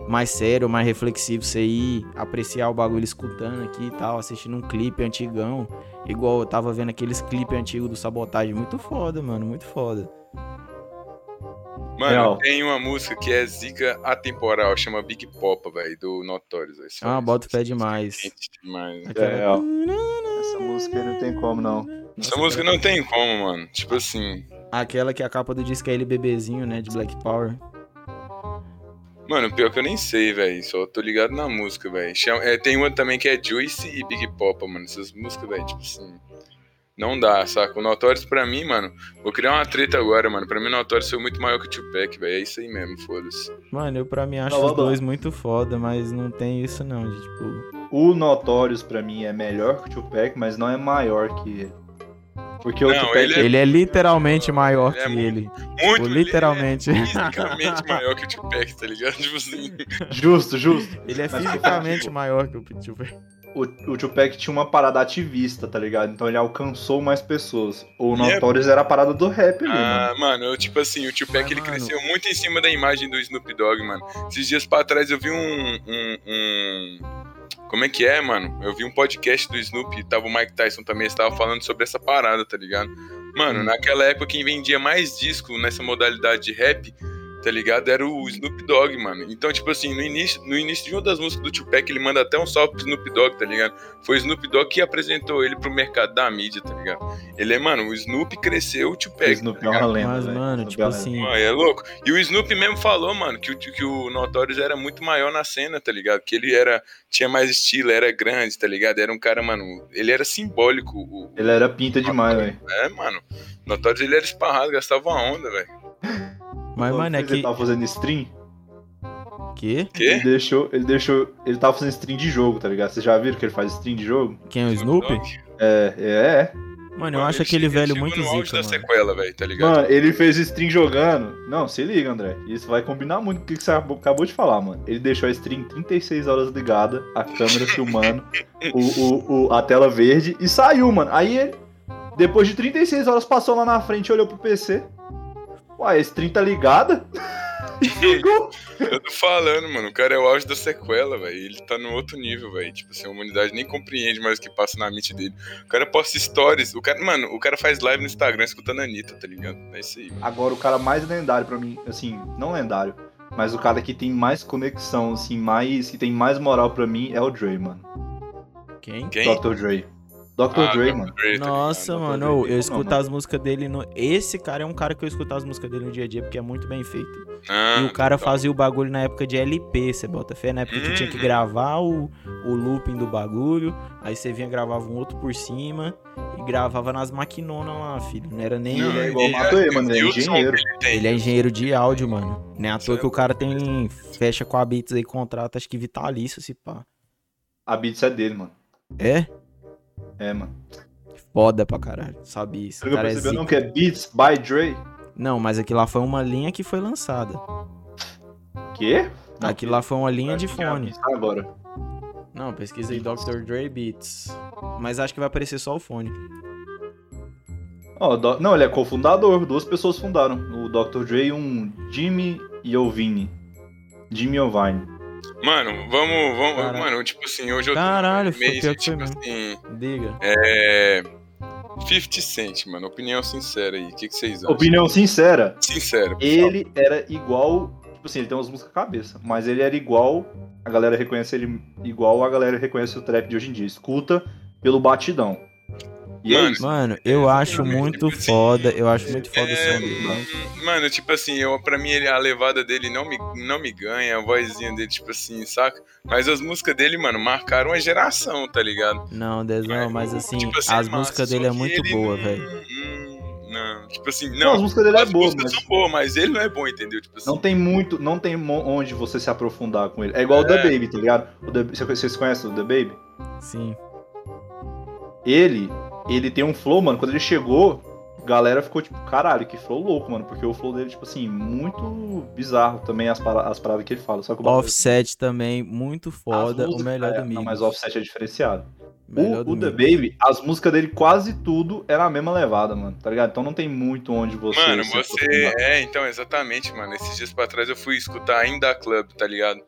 mais sério, mais reflexivo, você ir apreciar o bagulho escutando aqui e tal, assistindo um clipe antigão, igual eu tava vendo aqueles clipes antigos do Sabotagem, muito foda, mano, muito foda. Mano, Real. tem uma música que é zica atemporal, chama Big Pop, velho, do Notorious. Ah, bota pé demais. demais. Aquela... É, Essa música aí não tem como, não. Essa música não tem como, mano. Tipo assim. Aquela que a capa do disco é ele bebezinho, né? De Black Power. Mano, pior que eu nem sei, velho. Só tô ligado na música, velho. É, tem uma também que é Juice e Big Pop, mano. Essas músicas, velho, tipo assim. Não dá, saca? O Notorious pra mim, mano. Vou criar uma treta agora, mano. Pra mim, o Notorious foi muito maior que o Tupac, velho. É isso aí mesmo, foda-se. Mano, eu pra mim acho os dois muito foda, mas não tem isso não, de tipo. O Notorious pra mim é melhor que o Tupac, mas não é maior que ele. Porque não, o Tupac. Ele é... ele é literalmente maior ele que é ele. Muito, tipo, literalmente. Ele é fisicamente maior que o Tupac, tá ligado? *laughs* Tipo assim. Justo, justo. Ele é fisicamente maior que o Tupac o, o Tupac tinha uma parada ativista, tá ligado? Então ele alcançou mais pessoas. O é Notorious é... era a parada do rap ali, ah, mano. mano, eu, tipo assim, o Tupac Mas, ele mano... cresceu muito em cima da imagem do Snoop Dogg, mano. Esses dias pra trás eu vi um, um, um... Como é que é, mano? Eu vi um podcast do Snoop, tava o Mike Tyson também, estava falando sobre essa parada, tá ligado? Mano, hum. naquela época quem vendia mais disco nessa modalidade de rap tá ligado? Era o Snoop Dogg, mano. Então, tipo assim, no início, no início de uma das músicas do Tupac, ele manda até um salve pro Snoop Dogg, tá ligado? Foi o Snoop Dogg que apresentou ele pro mercado da mídia, tá ligado? Ele é, mano, o Snoop cresceu o Tupac. O Snoop tá é uma lenda, Mas, mano, tipo assim... Ah, é louco. E o Snoop mesmo falou, mano, que o, que o Notorious era muito maior na cena, tá ligado? Que ele era... Tinha mais estilo, era grande, tá ligado? Era um cara, mano... Ele era simbólico. O, ele era pinta demais, velho. É, mano. Notorious, ele era esparrado, gastava uma onda, velho. *laughs* Mas, mano, é que. Ele tava fazendo stream. Que? Que? Ele deixou, ele deixou. Ele tava fazendo stream de jogo, tá ligado? Vocês já viram que ele faz stream de jogo? Quem é o Snoopy? É, é, é. Mano, eu acho aquele velho muito no zica, da sequela, velho, tá ligado? Mano, ele fez stream jogando. Não, se liga, André. Isso vai combinar muito com o que você acabou de falar, mano. Ele deixou a stream 36 horas ligada, a câmera *laughs* filmando, o, o, o, a tela verde e saiu, mano. Aí ele, depois de 36 horas, passou lá na frente e olhou pro PC. Ué, esse 30 tá ligada? Eu tô falando, mano, o cara é o auge da sequela, velho. Ele tá no outro nível, velho. Tipo assim, a humanidade nem compreende mais o que passa na mente dele. O cara posta stories. O cara, mano, o cara faz live no Instagram escutando a Anitta, tá ligado? É isso aí. Agora, o cara mais lendário pra mim, assim, não lendário, mas o cara que tem mais conexão, assim, mais. que tem mais moral pra mim é o Dre, mano. Quem? Quem? Dr. Dre. Dr. Ah, Dre, mano. Dre, tá Nossa, mano, eu escuto as músicas dele no. Esse cara é um cara que eu escuto as músicas dele no dia a dia porque é muito bem feito. Ah, e o cara fazia o bagulho na época de LP, você bota fé, na época hum. que tinha que uhum. gravar o, o looping do bagulho, aí você vinha gravava um outro por cima e gravava nas maquinonas lá, filho. Não era nem. Não, ele é igual o Matoê, mano, ele é engenheiro. Ele é engenheiro de áudio, mano. Nem à toa que o cara tem. Fecha com a Beats aí, contrato, acho que vitalício, se pá. A Beats é dele, mano. É? É, mano. Foda pra caralho, sabe isso. Você percebeu é não que é Beats by Dre? Não, mas aquilo lá foi uma linha que foi lançada. Quê? Não, aquilo lá foi uma linha de fone. Agora. Não, pesquisei Dr. Dre Beats. Mas acho que vai aparecer só o fone. Oh, do... Não, ele é cofundador. Duas pessoas fundaram. O Dr. Dre e um Jimmy Iovine. Jimmy Iovine. Mano, vamos, vamos, Caralho. mano, tipo assim, hoje eu Caralho, tô meio, pior tipo assim, Diga. É 50 Cent, mano, opinião sincera aí, o que, que vocês acham? Opinião sincera? Sincera. Ele era igual, tipo assim, ele tem umas músicas cabeça, mas ele era igual, a galera reconhece ele igual a galera reconhece o trap de hoje em dia, escuta pelo batidão. E é mano, é mano, eu acho muito tipo foda, eu acho muito foda é, o som dele. Mano. mano, tipo assim, eu, pra mim ele, a levada dele não me, não me ganha, a vozinha dele, tipo assim, saca? Mas as músicas dele, mano, marcaram a geração, tá ligado? Não, Dezão, mas, mas assim, tipo assim, as músicas dele é muito boa, velho. Não, tipo assim, não. não as músicas dele é as boa, músicas mas... são boas, mas ele não é bom, entendeu? Tipo assim. Não tem muito, não tem onde você se aprofundar com ele. É igual é. o The Baby, tá ligado? O The, vocês conhecem o The Baby? Sim. Ele ele tem um flow, mano, quando ele chegou, a galera ficou tipo, caralho, que flow louco, mano, porque o flow dele, tipo assim, muito bizarro também as, para as paradas que ele fala. Só que o Offset também, muito foda, o melhor é, do Migos. Mas o Offset é diferenciado. O, o The Baby, as músicas dele quase tudo era a mesma levada, mano, tá ligado? Então não tem muito onde você. Mano, você. É, então, exatamente, mano. Esses dias pra trás eu fui escutar ainda Club, tá ligado?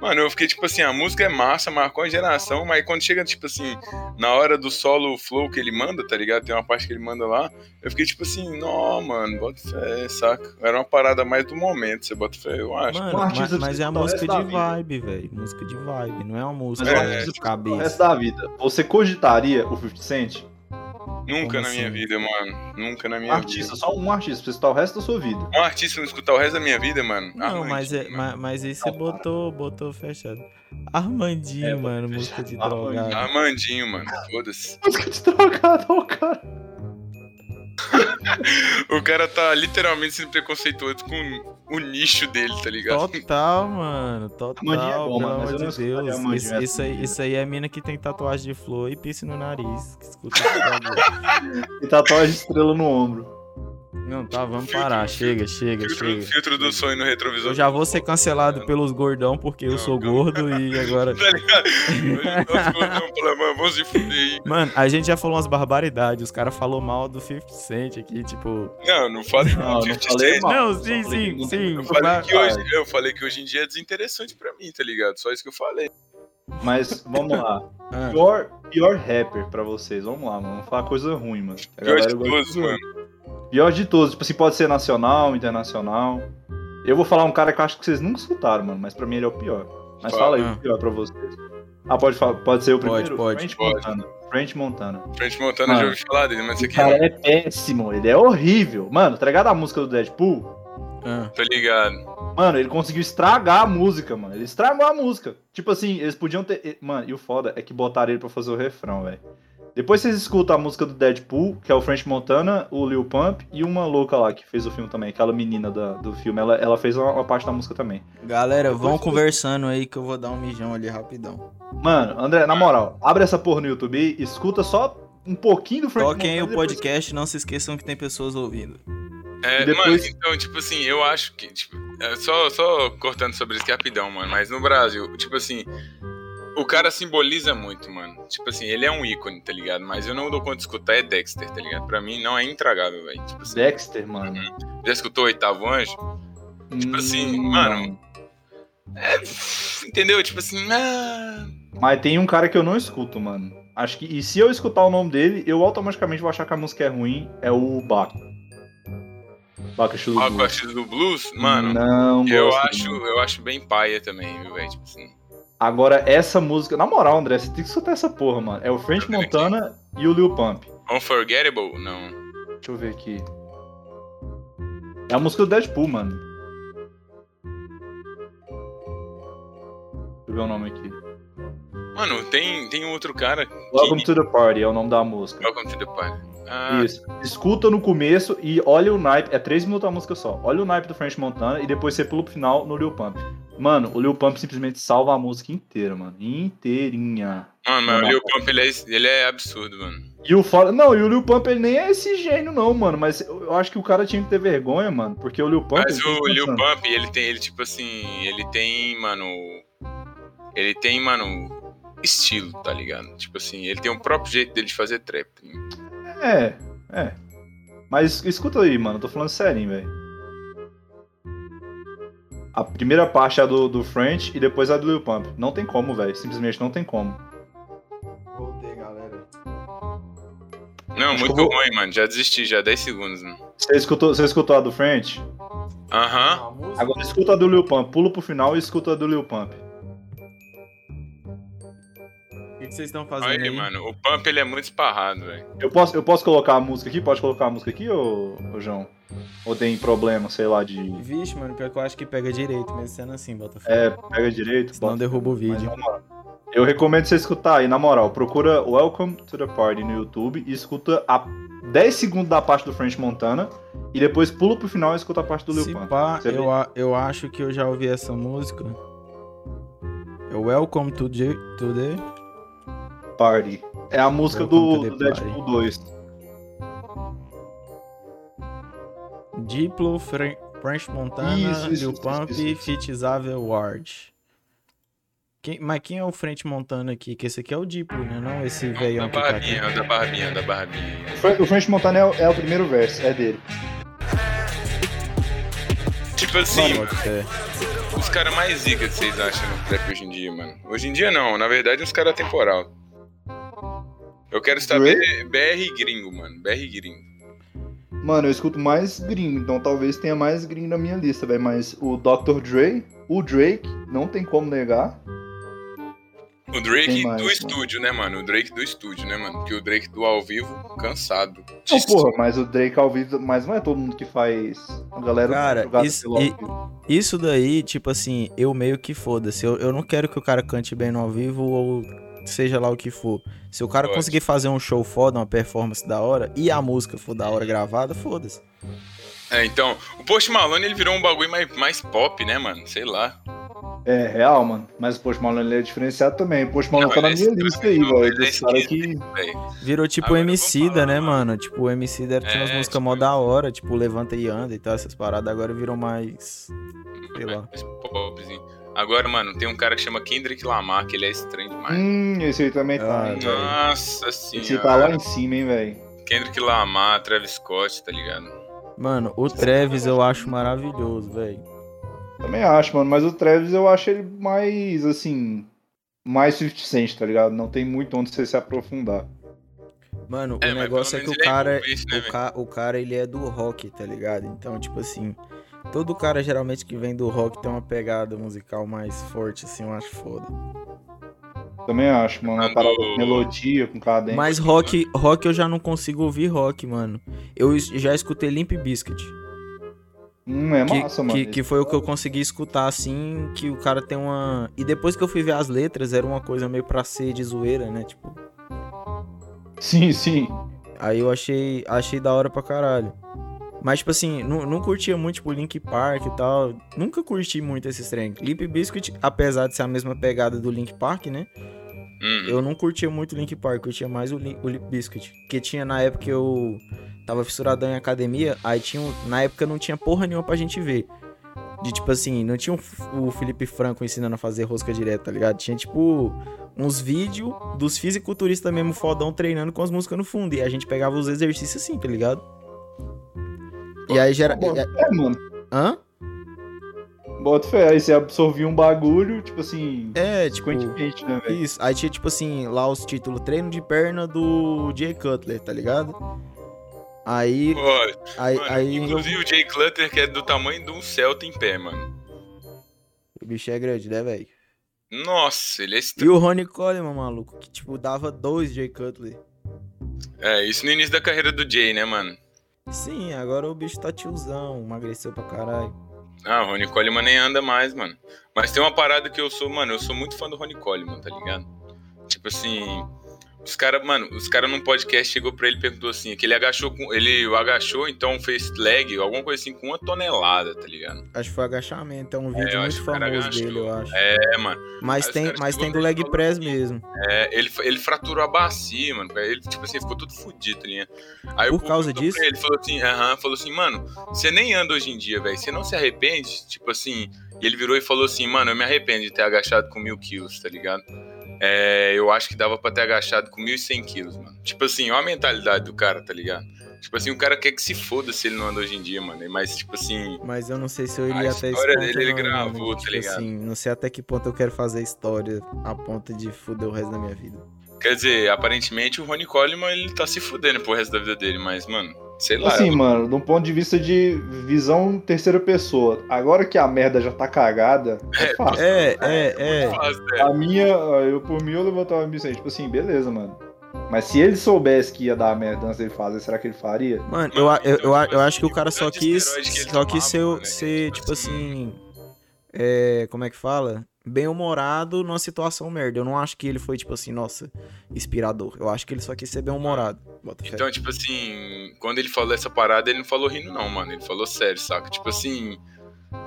Mano, eu fiquei tipo assim, a música é massa, marcou a geração, mas quando chega, tipo assim, na hora do solo flow que ele manda, tá ligado? Tem uma parte que ele manda lá, eu fiquei tipo assim, não, mano, bota fé, saca? Era uma parada mais do momento, você bota fé, eu acho. Mano, mas, mas é a música de vibe, velho. Música de vibe, não é uma música é, de cabeça. O resto da vida. Você cogitaria o 50 Cent Nunca Como na assim? minha vida, mano. Nunca na minha artista, vida. só um artista, pra escutar o resto da sua vida. Um artista não escutar o resto da minha vida, mano? Não, mas, é, mas, mas aí você botou, botou fechado. Armandinho, é, mano, música de drogado. Armandinho, mano, foda-se. Música de drogado, *laughs* ó, cara. *laughs* o cara tá literalmente sendo preconceituoso com o nicho dele, tá ligado? Total, mano. Total, é bom, pelo amor de Deus. Isso, isso, aí, isso aí é a mina que tem tatuagem de flor e piercing no nariz. Que escuta *laughs* e tatuagem de estrela no ombro. Não, tá, vamos filtro, parar. Chega, chega, filtro, chega. Filtro do sonho no retrovisor. Eu já vou ser cancelado pelos gordão porque eu sou gordo e agora. *laughs* tá ligado? vamos se fuder Mano, a gente já falou umas barbaridades. Os caras falaram mal do 50 Cent aqui, tipo. Não, não falei mal do 50 Cent. Não, sim, sim, sim. Eu falei, que hoje, eu falei que hoje em dia é desinteressante pra mim, tá ligado? Só isso que eu falei. Mas vamos lá. Ah. Pior, pior rapper pra vocês. Vamos lá, mano. Vamos falar coisa ruim, mano. pior de todos, mano. Pior de todos, tipo assim, pode ser nacional, internacional. Eu vou falar um cara que eu acho que vocês nunca escutaram, mano, mas pra mim ele é o pior. Mas fala, fala aí o pior pra vocês. Ah, pode, falar, pode ser o primeiro? Pode, French pode. Montana. French Montana. French Montana mano, já ouvi falar dele, mas esse aqui cara é péssimo, ele é horrível. Mano, tá ligado a música do Deadpool? Ah. Tô ligado. Mano, ele conseguiu estragar a música, mano. Ele estragou a música. Tipo assim, eles podiam ter. Mano, e o foda é que botaram ele pra fazer o refrão, velho. Depois vocês escutam a música do Deadpool, que é o French Montana, o Lil Pump e uma louca lá que fez o filme também, aquela menina da, do filme. Ela, ela fez uma, uma, parte da música também. Galera, Depois vão conversando aí que eu vou dar um mijão ali rapidão. Mano, André, na moral, abre essa porra no YouTube e escuta só um pouquinho do French Toquem o podcast, não se esqueçam que tem pessoas ouvindo. É, depois... mano, então, tipo assim, eu acho que, tipo, é só, só cortando sobre isso aqui rapidão, mano, mas no Brasil, tipo assim, o cara simboliza muito, mano. Tipo assim, ele é um ícone, tá ligado? Mas eu não dou conta de escutar é Dexter, tá ligado? Pra mim não é intragável, velho. Tipo assim, Dexter, mano. Uhum. Já escutou o Oitavo Anjo? Tipo assim, hum, mano. É, entendeu? Tipo assim. Ah... Mas tem um cara que eu não escuto, mano. Acho que. E se eu escutar o nome dele, eu automaticamente vou achar que a música é ruim. É o Baco. Baco do Blues. do Blues? Mano. Não, eu acho, eu acho bem paia também, viu, velho? Tipo assim. Agora, essa música, na moral, André, você tem que escutar essa porra, mano. É o French Montana e o Lil Pump. Unforgettable? Não. Deixa eu ver aqui. É a música do Deadpool, mano. Deixa eu ver o nome aqui. Mano, tem, tem outro cara. Welcome que... to the Party é o nome da música. Welcome to the Party. Ah. Isso. Escuta no começo e olha o naipe. É 3 minutos a música só. Olha o naipe do French Montana e depois você pula pro final no Lil Pump. Mano, o Lil Pump simplesmente salva a música inteira, mano. Inteirinha. Mano, mas o Lil Pump ele é, ele é absurdo, mano. E o foda. Não, e o Lil Pump ele nem é esse gênio, não, mano. Mas eu acho que o cara tinha que ter vergonha, mano. Porque o Lil Pump. Mas o Lil Pump, ele tem, ele, tipo assim, ele tem, mano. Ele tem, mano, estilo, tá ligado? Tipo assim, ele tem o próprio jeito dele de fazer trap. É, é. Mas escuta aí, mano. Tô falando sério, velho. A primeira parte é a do, do French e depois a do Lil Pump. Não tem como, velho. Simplesmente não tem como. Voltei, galera. Não, Acho muito vou... ruim, mano. Já desisti, já 10 segundos, mano. Você escutou, você escutou a do French? Aham. Uhum. Agora escuta a do Lil Pump. Pula pro final e escuta a do Lil Pump. Que vocês estão fazendo aí, aí, mano? O Pump, ele é muito esparrado, velho. Eu posso, eu posso colocar a música aqui? Pode colocar a música aqui, ô, ô João? Ou tem problema, sei lá, de. Vixe, mano, pior que eu acho que pega direito, mesmo sendo assim, bota É, pega direito. Senão bota... derruba o vídeo. eu recomendo você escutar aí, na moral. Procura Welcome to the Party no YouTube e escuta a 10 segundos da parte do French Montana e depois pula pro final e escuta a parte do Lil Se Pump. Pá, eu, a, eu acho que eu já ouvi essa música. É Welcome to the, to the... Party. É a música do, do Deadpool 2. Diplo, French Montana, isso, isso, Lil Pump, Fit Ward. Quem, mas quem é o French Montana aqui? Que esse aqui é o Diplo, né? Não esse velho aqui. Da barbinha, tá da barbinha, da barbinha. O French Montana é o, é o primeiro verso, é dele. Tipo assim, mano, os caras mais zica que vocês acham no trap hoje em dia, mano? Hoje em dia não, na verdade os caras temporal. Eu quero saber BR gringo, mano. BR gringo. Mano, eu escuto mais gringo, então talvez tenha mais gringo na minha lista, velho. Mas o Dr. Dre, o Drake, não tem como negar. O Drake mais, do mano? estúdio, né, mano? O Drake do estúdio, né, mano? Porque o Drake do ao vivo, cansado. Não, porra, mas o Drake ao vivo, mas não é todo mundo que faz. A galera Cara, isso, e, isso daí, tipo assim, eu meio que foda-se. Eu, eu não quero que o cara cante bem no ao vivo ou seja lá o que for. Se o cara Pode. conseguir fazer um show foda, uma performance da hora, e a música for da hora gravada, foda-se. É, então, o Post Malone ele virou um bagulho mais, mais pop, né, mano? Sei lá. É, real, mano. Mas o Post Malone é diferenciado também. O Post Malone tá na minha lista aí, velho. Desse cara que. Virou tipo Agora MC da, né, mano? Tipo, o MC da tinha é, umas músicas tipo, mó da hora, tipo, Levanta e Anda e tal, essas paradas. Agora virou mais. Sei lá. Popzinho. Agora, mano, tem um cara que chama Kendrick Lamar, que ele é estranho demais. Hum, esse aí também tá. Ah, Nossa senhora. Esse tá lá em cima, hein, velho. Kendrick Lamar, Travis Scott, tá ligado? Mano, o Travis eu acho maravilhoso, velho. Também acho, mano, mas o Travis eu acho ele mais, assim, mais suficiente, tá ligado? Não tem muito onde você se aprofundar. Mano, é, o negócio é que o é cara, né, o, ca o cara, ele é do rock, tá ligado? Então, tipo assim, todo cara geralmente que vem do rock tem uma pegada musical mais forte, assim, eu acho foda. Também acho, mano, uma parada com melodia, com cadência. Mas rock, rock eu já não consigo ouvir rock, mano. Eu já escutei Limp Bizkit. Hum, é massa, que, mano. Que, que, foi o que eu consegui escutar, assim, que o cara tem uma... E depois que eu fui ver as letras, era uma coisa meio pra ser de zoeira, né, tipo... Sim, sim. Aí eu achei, achei da hora pra caralho. Mas, tipo assim, não, não curtia muito, tipo, Link Park e tal. Nunca curti muito esse trem. Limp Biscuit, apesar de ser a mesma pegada do Link Park, né? Uhum. Eu não curtia muito o Link Park, eu curtia mais o, Link, o Limp Biscuit. Que tinha na época que eu tava fissuradão em academia, aí tinha. Na época não tinha porra nenhuma pra gente ver. De tipo assim, não tinha o Felipe Franco ensinando a fazer rosca direta, tá ligado? Tinha tipo uns vídeos dos fisiculturistas mesmo fodão treinando com as músicas no fundo. E a gente pegava os exercícios assim, tá ligado? E aí gera. É, mano. Hã? Bota fé, aí você absorvia um bagulho, tipo assim. É, tipo. né, velho? Isso. Aí tinha, tipo assim, lá os títulos treino de perna do Jay Cutler, tá ligado? Aí. Olha, aí, mano, aí inclusive o Jay Clutter, que é do tamanho de um Celta em pé, mano. O bicho é grande, né, velho? Nossa, ele é estranho. E o Ronnie Coleman, maluco, que tipo, dava dois Jay Cutler. É, isso no início da carreira do Jay, né, mano? Sim, agora o bicho tá tiozão, emagreceu pra caralho. Ah, o Ronnie Coleman nem anda mais, mano. Mas tem uma parada que eu sou, mano, eu sou muito fã do Ronnie Coleman, tá ligado? Tipo assim, os caras, mano, os caras num podcast chegou pra ele e perguntou assim: que ele agachou com. Ele agachou, então fez leg, alguma coisa assim, com uma tonelada, tá ligado? Acho que foi agachamento, é um vídeo é, muito famoso dele, eu acho. É, mano. Mas tem, mas tem do leg press mesmo. É, ele, ele fraturou a bacia, mano. Ele, tipo assim, ficou todo fudido, tá ligado? Aí Por causa disso? Ele falou assim, aham, falou assim, mano, você nem anda hoje em dia, velho. Você não se arrepende? Tipo assim. E ele virou e falou assim, mano, eu me arrependo de ter agachado com mil quilos, tá ligado? É, eu acho que dava pra ter agachado com 1.100 quilos, mano. Tipo assim, olha a mentalidade do cara, tá ligado? Tipo assim, o cara quer que se foda se ele não anda hoje em dia, mano. Mas, tipo assim. Mas eu não sei se eu iria até esse ponto. A história dele ele gravou, tá tipo ligado? Assim, não sei até que ponto eu quero fazer história a ponto de fuder o resto da minha vida. Quer dizer, aparentemente o Ronnie Coleman ele tá se fudendo pro resto da vida dele, mas, mano, sei lá. Assim, eu... mano, de um ponto de vista de visão terceira pessoa. Agora que a merda já tá cagada, é, é fácil. É, é, é. é. Fácil, é. A minha, eu por mim eu levantava a missão, tipo assim, beleza, mano. Mas se ele soubesse que ia dar merda antes dele fazer, será que ele faria? Mano, eu, eu, eu, eu acho que o cara só quis. Só quis ser, ser tipo assim. É, como é que fala? Bem-humorado numa situação merda. Eu não acho que ele foi, tipo assim, nossa, inspirador. Eu acho que ele só quis ser bem-humorado. Então, tipo assim, quando ele falou essa parada, ele não falou rindo, não, mano. Ele falou sério, saca? Tipo assim,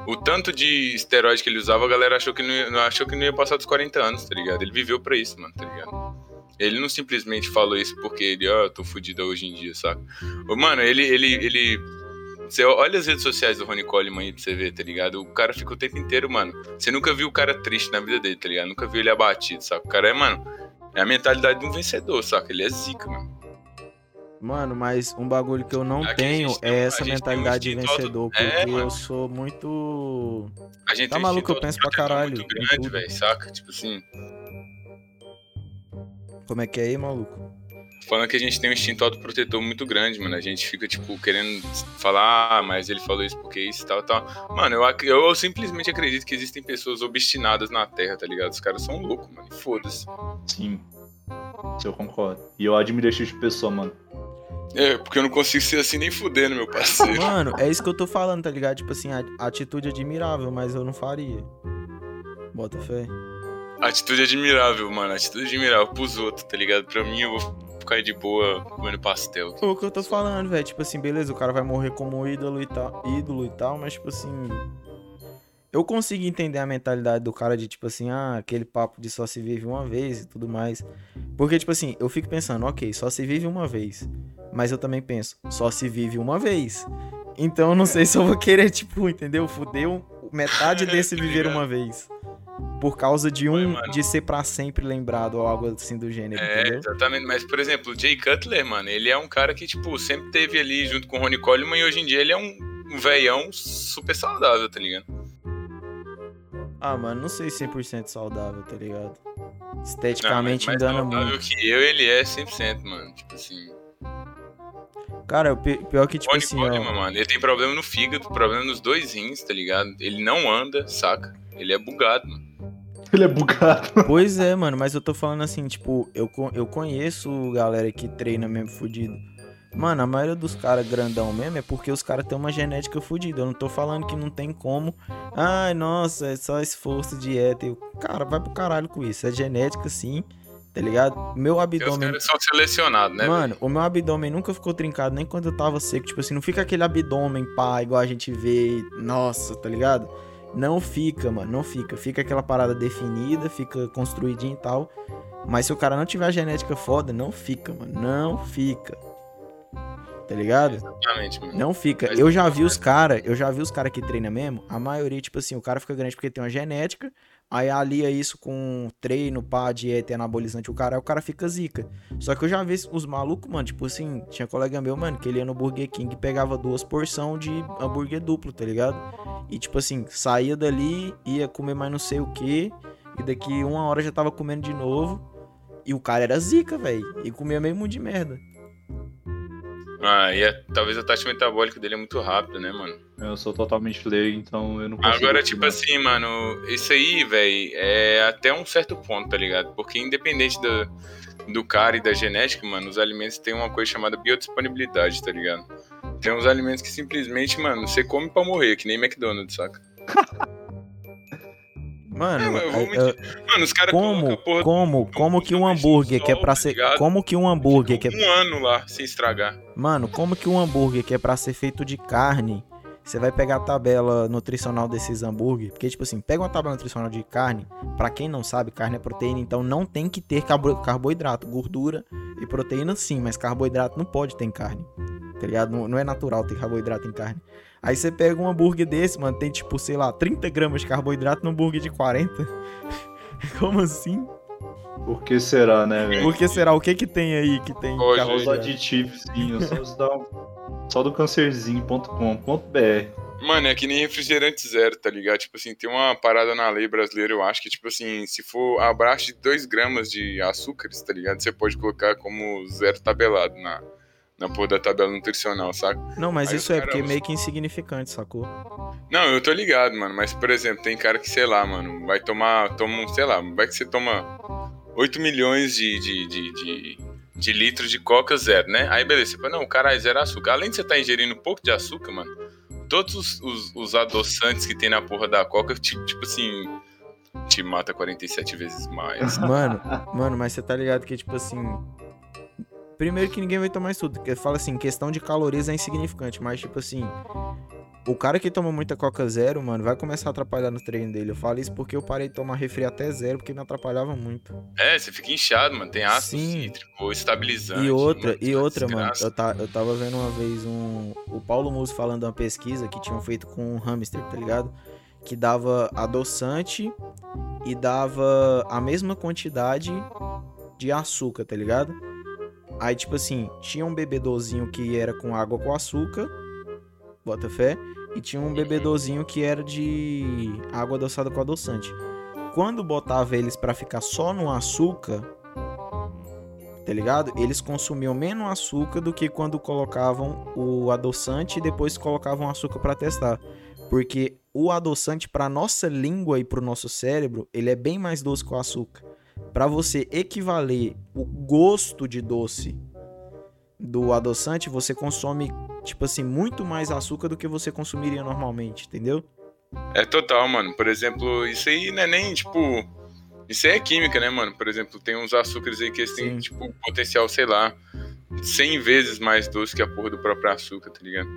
o tanto de esteroide que ele usava, a galera achou que não ia, achou que não ia passar dos 40 anos, tá ligado? Ele viveu pra isso, mano, tá ligado? Ele não simplesmente falou isso porque ele, ó, oh, eu tô fudido hoje em dia, saca? Mano, ele, ele, ele você olha as redes sociais do Ronnie Coleman aí pra você ver, tá ligado? O cara fica o tempo inteiro, mano. Você nunca viu o cara triste na vida dele, tá ligado? Nunca viu ele abatido, saca? O cara é, mano, é a mentalidade de um vencedor, saca? Ele é zica, mano. Mano, mas um bagulho que eu não Aqui tenho é essa mentalidade um de vencedor, porque é, eu sou muito. A gente tá maluco, eu penso pra caralho. Muito grande, velho, saca? Tipo assim. Como é que é aí, maluco? Falando que a gente tem um instinto autoprotetor muito grande, mano. A gente fica, tipo, querendo falar, ah, mas ele falou isso porque isso e tal, tal. Mano, eu, eu simplesmente acredito que existem pessoas obstinadas na Terra, tá ligado? Os caras são loucos, mano. Foda-se. Sim. Isso eu concordo. E eu admiro esse tipo de pessoa, mano. É, porque eu não consigo ser assim nem fudendo, meu parceiro. *laughs* Mano, é isso que eu tô falando, tá ligado? Tipo assim, a atitude admirável, mas eu não faria. Bota fé. Atitude admirável, mano. Atitude admirável pros outros, tá ligado? Pra mim, eu vou ficar de boa comendo pastel. O que eu tô falando, velho. Tipo assim, beleza, o cara vai morrer como ídolo e tal, ídolo e tal, mas tipo assim. Eu consigo entender a mentalidade do cara de tipo assim, ah, aquele papo de só se vive uma vez e tudo mais. Porque, tipo assim, eu fico pensando, ok, só se vive uma vez. Mas eu também penso, só se vive uma vez. Então eu não sei se eu vou querer, *laughs* tipo, entendeu? Fudeu metade *laughs* desse viver uma vez por causa de um de ser para sempre lembrado ou algo assim do gênero, é, entendeu? exatamente, mas por exemplo, o Jay Cutler, mano, ele é um cara que tipo sempre teve ali junto com o Ronnie Coleman e hoje em dia ele é um, um veião super saudável, tá ligado? Ah, mano, não sei 100% saudável, tá ligado? Esteticamente não, engana muito. que eu, ele é 100%, mano, tipo assim. Cara, o pior que, tipo Ronnie assim. Coleman, ó... mano, ele tem problema no fígado, problema nos dois rins, tá ligado? Ele não anda, saca? Ele é bugado, mano. Ele é bugado. *laughs* Pois é, mano, mas eu tô falando assim, tipo, eu, eu conheço galera que treina mesmo fudido. Mano, a maioria dos caras grandão mesmo é porque os caras têm uma genética fodida. Eu não tô falando que não tem como. Ai, nossa, é só esforço, dieta. Eu, cara, vai pro caralho com isso. É genética, sim. Tá ligado? Meu abdômen. Os são selecionados, né? Mano, o meu abdômen nunca ficou trincado nem quando eu tava seco. Tipo assim, não fica aquele abdômen pá, igual a gente vê. Nossa, tá ligado? Não fica, mano, não fica. Fica aquela parada definida, fica construidinho e tal. Mas se o cara não tiver a genética foda, não fica, mano. Não fica. Tá ligado? Exatamente, mano. Não fica. Mas eu já vi os cara, eu já vi os cara que treina mesmo. A maioria, tipo assim, o cara fica grande porque tem uma genética. Aí alia isso com treino, pá, dieta anabolizante, o cara, o cara fica zica. Só que eu já vi os malucos, mano, tipo assim, tinha colega meu, mano, que ele ia no Burger King e pegava duas porções de hambúrguer duplo, tá ligado? E tipo assim, saía dali, ia comer mais não sei o que, e daqui uma hora já tava comendo de novo. E o cara era zica, velho. E comia meio muito de merda. Ah, e é, talvez a taxa metabólica dele é muito rápida, né, mano? Eu sou totalmente leigo, então eu não consigo. Agora, tipo assim, mano, isso aí, velho, é até um certo ponto, tá ligado? Porque independente do, do cara e da genética, mano, os alimentos têm uma coisa chamada biodisponibilidade, tá ligado? Tem uns alimentos que simplesmente, mano, você come pra morrer, que nem McDonald's, saca? *laughs* Mano, é, eu, mano, os caras como, porra, como, como que um hambúrguer sol, que é pra ser, ligado? como que um hambúrguer que é um ano lá sem estragar. Mano, como que um hambúrguer que é para ser feito de carne, você vai pegar a tabela nutricional desses hambúrguer, porque tipo assim, pega uma tabela nutricional de carne, para quem não sabe, carne é proteína, então não tem que ter carboidrato, gordura e proteína sim, mas carboidrato não pode ter em carne. Tá ligado? Não, não é natural ter carboidrato em carne. Aí você pega um hambúrguer desse, mano, tem tipo, sei lá, 30 gramas de carboidrato num hambúrguer de 40. *laughs* Como assim? Por que será, né, velho? Por que será? O que que tem aí que tem carboidrato? Os aditivozinhos, só, só do cancerzinho.com.br. Mano, é que nem refrigerante zero, tá ligado? Tipo assim, tem uma parada na lei brasileira, eu acho que, tipo assim, se for abaixo de 2 gramas de açúcares, tá ligado? Você pode colocar como zero tabelado na, na porra da tabela nutricional, saca? Não, mas Aí isso é porque é meio que insignificante, sacou? Não, eu tô ligado, mano. Mas, por exemplo, tem cara que, sei lá, mano, vai tomar. Toma, sei lá, vai que você toma 8 milhões de, de, de, de, de litros de coca zero, né? Aí beleza, você fala, não, caralho, zero açúcar. Além de você estar tá ingerindo um pouco de açúcar, mano, todos os, os, os adoçantes que tem na porra da coca, tipo, tipo assim te mata 47 vezes mais. Mano, mano, mas você tá ligado que, tipo assim, Primeiro que ninguém vai tomar isso tudo. Porque fala assim, questão de calorias é insignificante, mas tipo assim, o cara que toma muita Coca Zero, mano, vai começar a atrapalhar no treino dele. Eu falo isso porque eu parei de tomar refri até zero, porque me atrapalhava muito. É, você fica inchado, mano. Tem ácido Sim. cítrico, estabilizante. E outra, mano, e outra, mano. Eu, tá, eu tava vendo uma vez um. O Paulo Musso falando de uma pesquisa que tinham feito com um hamster, tá ligado? Que dava adoçante e dava a mesma quantidade de açúcar, tá ligado? Aí, tipo assim, tinha um bebedozinho que era com água com açúcar, bota fé, e tinha um bebedozinho que era de água adoçada com adoçante. Quando botava eles para ficar só no açúcar, tá ligado? Eles consumiam menos açúcar do que quando colocavam o adoçante e depois colocavam açúcar para testar. Porque o adoçante para nossa língua e para o nosso cérebro, ele é bem mais doce que o açúcar. Para você equivaler o gosto de doce do adoçante, você consome tipo assim muito mais açúcar do que você consumiria normalmente, entendeu? É total, mano. Por exemplo, isso aí não é nem tipo isso aí é química, né, mano? Por exemplo, tem uns açúcares aí que eles têm, tipo, potencial, sei lá, 100 vezes mais doce que a porra do próprio açúcar, tá ligado?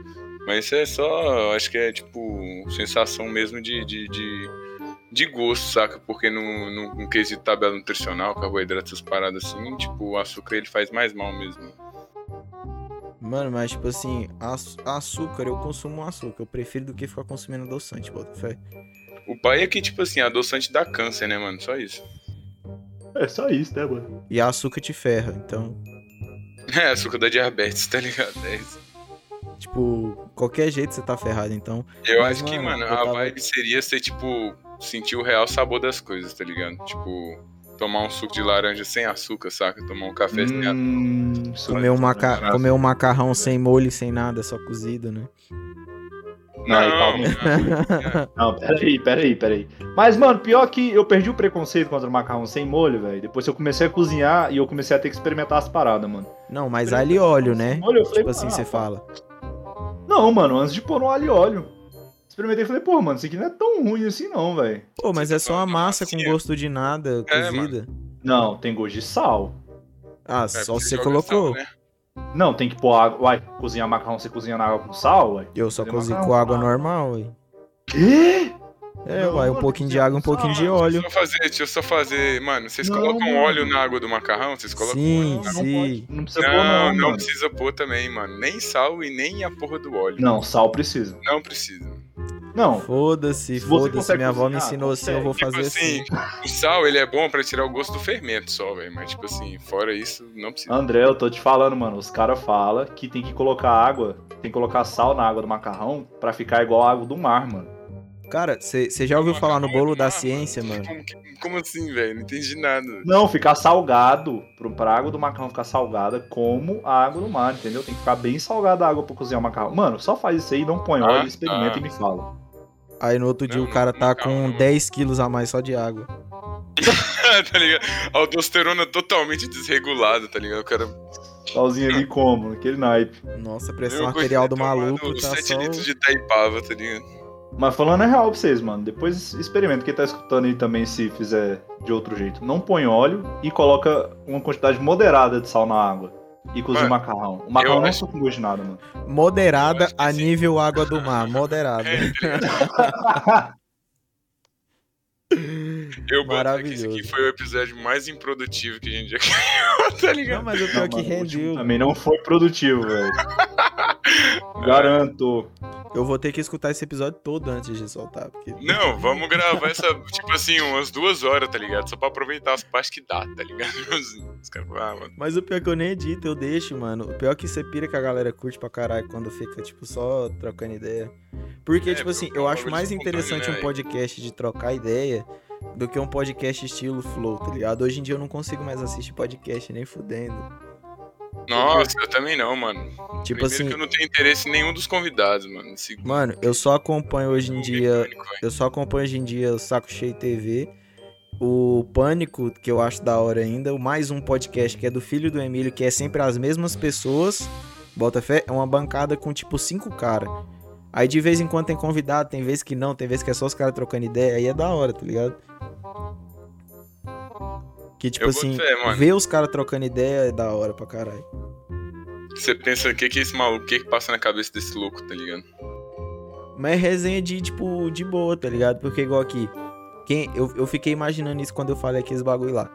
Mas isso é só, acho que é, tipo, sensação mesmo de, de, de, de gosto, saca? Porque no, no, no quesito tabela nutricional, carboidrato, essas paradas assim, tipo, o açúcar ele faz mais mal mesmo. Mano, mas tipo assim, açúcar, eu consumo açúcar. Eu prefiro do que ficar consumindo adoçante, bota fé. O pai é que, tipo assim, adoçante dá câncer, né, mano? Só isso. É só isso, né, mano? E açúcar te ferra, então. *laughs* É, açúcar da diabetes, tá ligado? É isso. Tipo, qualquer jeito você tá ferrado, então. Eu Mas, acho mano, que, mano, a tava... vibe seria ser, tipo, sentir o real sabor das coisas, tá ligado? Tipo, tomar um suco de laranja sem açúcar, saca? Tomar um café hum, sem açúcar. Comer um, maca... comer um macarrão sem molho, sem nada, só cozido, né? Não, não, não. *laughs* não, peraí, peraí, peraí. Mas, mano, pior que eu perdi o preconceito contra o macarrão sem molho, velho. Depois eu comecei a cozinhar e eu comecei a ter que experimentar as paradas, mano. Não, mas alho e óleo, né? Molho, eu falei, tipo assim, ah, você fala. Não, mano, antes de pôr no alho e óleo. Experimentei e falei, pô, mano, isso aqui não é tão ruim assim não, velho. Pô, mas é só uma massa com gosto de nada, é, cozida. Não, tem gosto de sal. Ah, é, só você colocou. Sal, né? Não, tem que pôr água. Uai, cozinhar macarrão, você cozinha na água com sal, uai? Eu só cozinho com água normal, uai. Quê? É, uai, um pouquinho de água, um pouquinho de óleo. Deixa eu fazer, deixa eu só fazer. Mano, vocês não, colocam mano. óleo na água do macarrão? Vocês colocam sim, óleo? Sim, não, não precisa não, pôr, não. Não, precisa pôr também, mano. Nem sal e nem a porra do óleo. Não, sal precisa. Não precisa. Não. Foda-se, foda-se. Minha avó me ensinou assim, eu vou tipo fazer assim, assim. O sal, ele é bom pra tirar o gosto do fermento só, velho. Mas, tipo assim, fora isso, não precisa. André, eu tô te falando, mano. Os caras falam que tem que colocar água, tem que colocar sal na água do macarrão pra ficar igual a água do mar, mano. Cara, você já ouviu falar no bolo da ciência, mano? Como, como assim, velho? Não entendi nada. Não, ficar salgado, pra água do macarrão ficar salgada como a água do mar, entendeu? Tem que ficar bem salgada a água pra cozinhar o macarrão. Mano, só faz isso aí, não põe óleo, ah, experimenta ah. e me fala. Aí no outro dia não, o cara tá com 10 quilos a mais só de água. *laughs* tá ligado? A aldosterona totalmente desregulada, tá ligado? O cara. Sozinho ali como? Naquele naipe. Nossa, pressão arterial do maluco tá 7 só... litros de taipava, tá ligado? Mas falando é real pra vocês, mano. Depois experimenta. Quem tá escutando aí também, se fizer de outro jeito. Não põe óleo e coloca uma quantidade moderada de sal na água. E cozinha o macarrão. O macarrão não é com gosto de nada, mano. Moderada a nível água do mar. Moderada. *laughs* Eu boto que esse aqui foi o episódio mais improdutivo que a gente já *laughs* criou, tá ligado? Não, mas o pior que rendeu. Também não foi produtivo, velho. *laughs* Garanto. Eu vou ter que escutar esse episódio todo antes de soltar. Porque... Não, vamos gravar essa, tipo assim, umas duas horas, tá ligado? Só pra aproveitar as partes que dá, tá ligado? *laughs* Os caras, ah, mano. Mas o pior é que eu nem edito, eu deixo, mano. O pior é que você pira que a galera curte pra caralho quando fica, tipo, só trocando ideia. Porque, é, tipo assim, eu acho mais interessante né, um podcast de trocar ideia do que um podcast estilo flow, tá ligado? Hoje em dia eu não consigo mais assistir podcast nem fudendo. Nossa, eu também não, mano. Tipo Primeiro assim. que eu não tenho interesse em nenhum dos convidados, mano. Segundo, mano, eu só acompanho hoje em dia. eu só acompanho hoje em dia o Saco Cheio TV. O Pânico, que eu acho da hora ainda. O mais um podcast que é do filho do Emílio, que é sempre as mesmas pessoas. Bota fé, é uma bancada com tipo cinco caras. Aí de vez em quando tem convidado, tem vezes que não, tem vezes que é só os caras trocando ideia. Aí é da hora, tá ligado? Que, tipo eu assim, ver os caras trocando ideia é da hora pra caralho. Você pensa, o que que é esse maluco, o que que passa na cabeça desse louco, tá ligado? Mas é resenha de, tipo, de boa, tá ligado? Porque igual aqui, quem, eu, eu fiquei imaginando isso quando eu falei aqueles bagulho lá.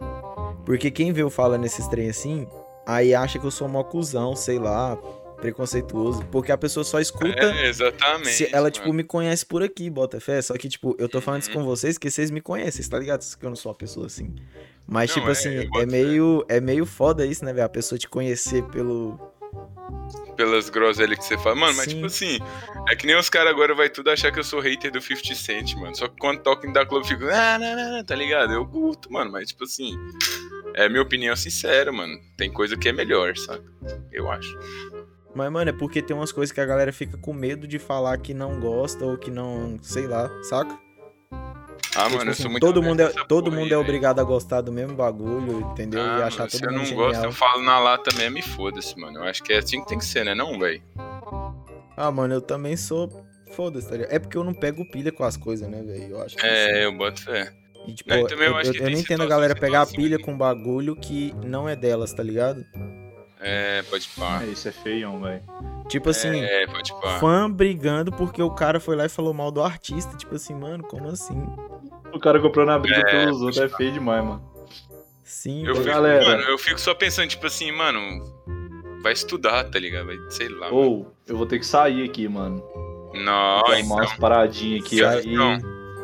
Porque quem vê eu falando esses trem assim, aí acha que eu sou mó cuzão, sei lá, preconceituoso. Porque a pessoa só escuta. É, exatamente. Se ela, tipo, me conhece por aqui, bota fé. Só que, tipo, eu tô falando isso com uhum. vocês que vocês me conhecem, tá ligado? Que eu não sou uma pessoa assim. Mas, não, tipo é, assim, é meio, é meio foda isso, né, velho? A pessoa te conhecer pelo. Pelas groselhas que você fala. Mano, Sim. mas tipo assim, é que nem os caras agora vai tudo achar que eu sou hater do 50 Cent, mano. Só que quando toca em da Club eu fico, ah, não, não, não, tá ligado? Eu curto, mano, mas tipo assim. é minha opinião sincera, mano. Tem coisa que é melhor, sabe? Eu acho. Mas, mano, é porque tem umas coisas que a galera fica com medo de falar que não gosta ou que não, sei lá, saca? Ah, mano, tipo, eu assim, sou muito todo mundo é Todo mundo aí, é obrigado a gostar do mesmo bagulho, entendeu? Ah, e achar mano, todo Se eu não gosto, eu falo na lata mesmo e foda-se, mano. Eu acho que é assim que tem que ser, né, não, velho? Ah, mano, eu também sou. Foda-se, tá ligado? É porque eu não pego pilha com as coisas, né, velho? Eu acho que É, assim... eu boto fé. E, tipo, não, eu, eu, eu, eu não entendo a galera pegar a pilha com bagulho que não é delas, tá ligado? É, pode pá. É, isso é feio, velho. Tipo assim, é, pode pá. fã brigando porque o cara foi lá e falou mal do artista. Tipo assim, mano, como assim? O cara comprou na briga é, pelos outros, é feio demais, mano. Sim, eu fico, galera. Mano, eu fico só pensando, tipo assim, mano, vai estudar, tá ligado? Vai, sei lá. Ou, oh, eu vou ter que sair aqui, mano. Não, Tem então. umas paradinhas aqui. Sai, aí.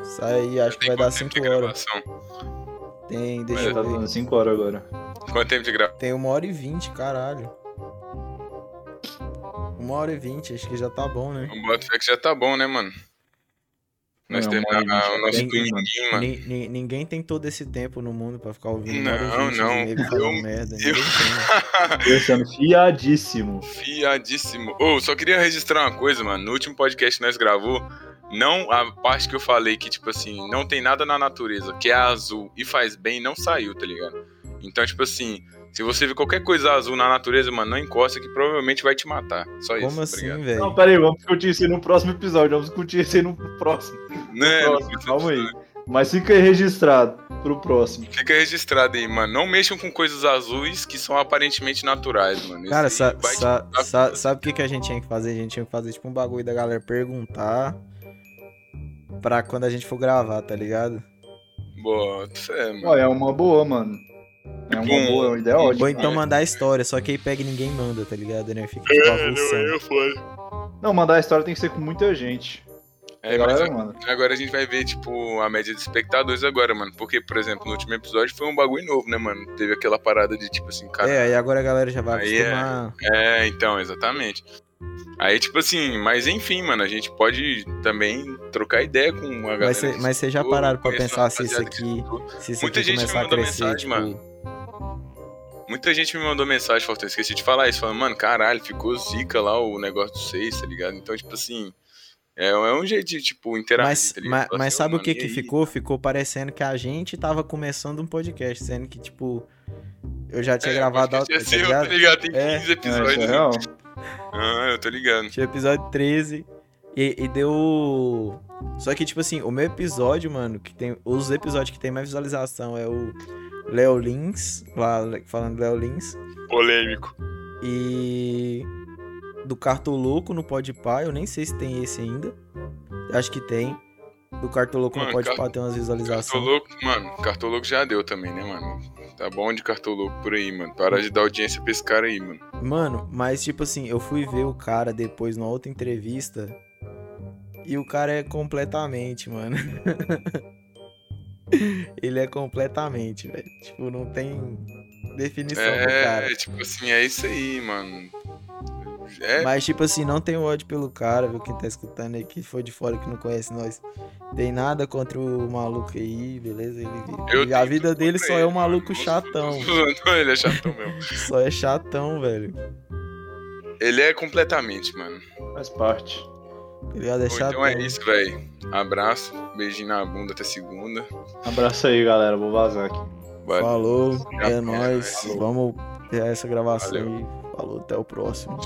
Sai aí, acho que vai dar 5 horas. Tem, deixa Mas eu tá ver. dando 5 horas agora. Quanto tempo de gravação? Tem uma hora e vinte, caralho. Uma hora e vinte, acho que já tá bom, né? O Botafé que já tá bom, né, mano? Nós temos o nosso ninguém, mano. Ninguém tem todo esse tempo no mundo pra ficar ouvindo Não, não. Eu, merda. Eu... eu sendo fiadíssimo. Fiadíssimo. Ô, oh, só queria registrar uma coisa, mano. No último podcast que nós gravou, não a parte que eu falei que, tipo assim, não tem nada na natureza que é azul e faz bem, não saiu, tá ligado? Então, tipo assim, se você ver qualquer coisa azul na natureza, mano, não encosta que provavelmente vai te matar. Só Como isso. Como assim, tá velho? Não, peraí, vamos discutir isso aí no próximo episódio. Vamos discutir isso aí no próximo. Né? No próximo, calma aí. Mas fica aí registrado pro próximo. Fica registrado aí, mano. Não mexam com coisas azuis que são aparentemente naturais, mano. Cara, sa sa sa sabe o que, que a gente tinha que fazer? A gente tinha que fazer tipo um bagulho da galera perguntar pra quando a gente for gravar, tá ligado? Boa, fé, mano. Ó, é uma boa, mano. É uma Bom, boa, é uma ideia ótima. Ou então mandar a história, só que aí pega e ninguém manda, tá ligado? Né? Fica tipo é, não, foi. não, mandar a história tem que ser com muita gente. É, galera, mano. agora a gente vai ver, tipo, a média de espectadores agora, mano. Porque, por exemplo, no último episódio foi um bagulho novo, né, mano? Teve aquela parada de, tipo assim, cara. É, aí agora a galera já vai aí acostumar. É, é, então, exatamente. Aí, tipo assim, mas enfim, mano, a gente pode também trocar ideia com a galera. Mas, mas vocês já pararam pra pensar se isso aqui. Se isso Muita aqui gente começar me mandou a crescer, mensagem, tipo... mano. Muita gente me mandou mensagem, faltou, esqueci de falar isso, falando, mano, caralho, ficou zica lá o negócio do 6, tá ligado? Então, tipo assim, é, é um jeito de, tipo, interagir, Mas, tá mas, assim, mas sabe mano, o que que aí? ficou? Ficou parecendo que a gente tava começando um podcast, sendo que, tipo, eu já tinha É, gravado... podcast tá é seu, ligado? tá ligado? Tem 15 É. É, isso episódios. é real. Ah, eu tô ligado. Tinha episódio 13 e, e deu... Só que, tipo assim, o meu episódio, mano, que tem... Os episódios que tem mais visualização é o Léo Lins, lá falando Léo Lins, Polêmico. e do Cartoloco no Podpah, eu nem sei se tem esse ainda. Acho que tem. Do Cartoloco no Podpah Car- tem umas visualizações. Cartoloco, mano, Cartoloco já deu também, né, mano? Tá bom de Cartoloco por aí, mano. Para de dar audiência pra esse cara aí, mano. Mano, mas tipo assim, eu fui ver o cara depois numa outra entrevista e o cara é completamente, mano. *laughs* Ele é completamente, velho. Tipo, não tem definição pro cara. É, tipo assim, é isso aí, mano. É, Mas, tipo assim, não tem ódio pelo cara, viu? Quem tá escutando aí, que foi de fora que não conhece nós. Tem nada contra o maluco aí, beleza? Ele, Eu ele- a vida dele só é ele, um maluco mano. chatão. Não, *laughs* ele é chatão mesmo. Só é chatão, velho. Ele é completamente, mano. Faz parte. Tá ligado? É Bom, chatão. então é isso, velho. Abraço, beijinho na bunda até segunda. Abraço aí, galera. Vou vazar aqui. Valeu. Falou, é Falou. nóis. Vamos ter essa gravação Valeu. aí. Falou, até o próximo.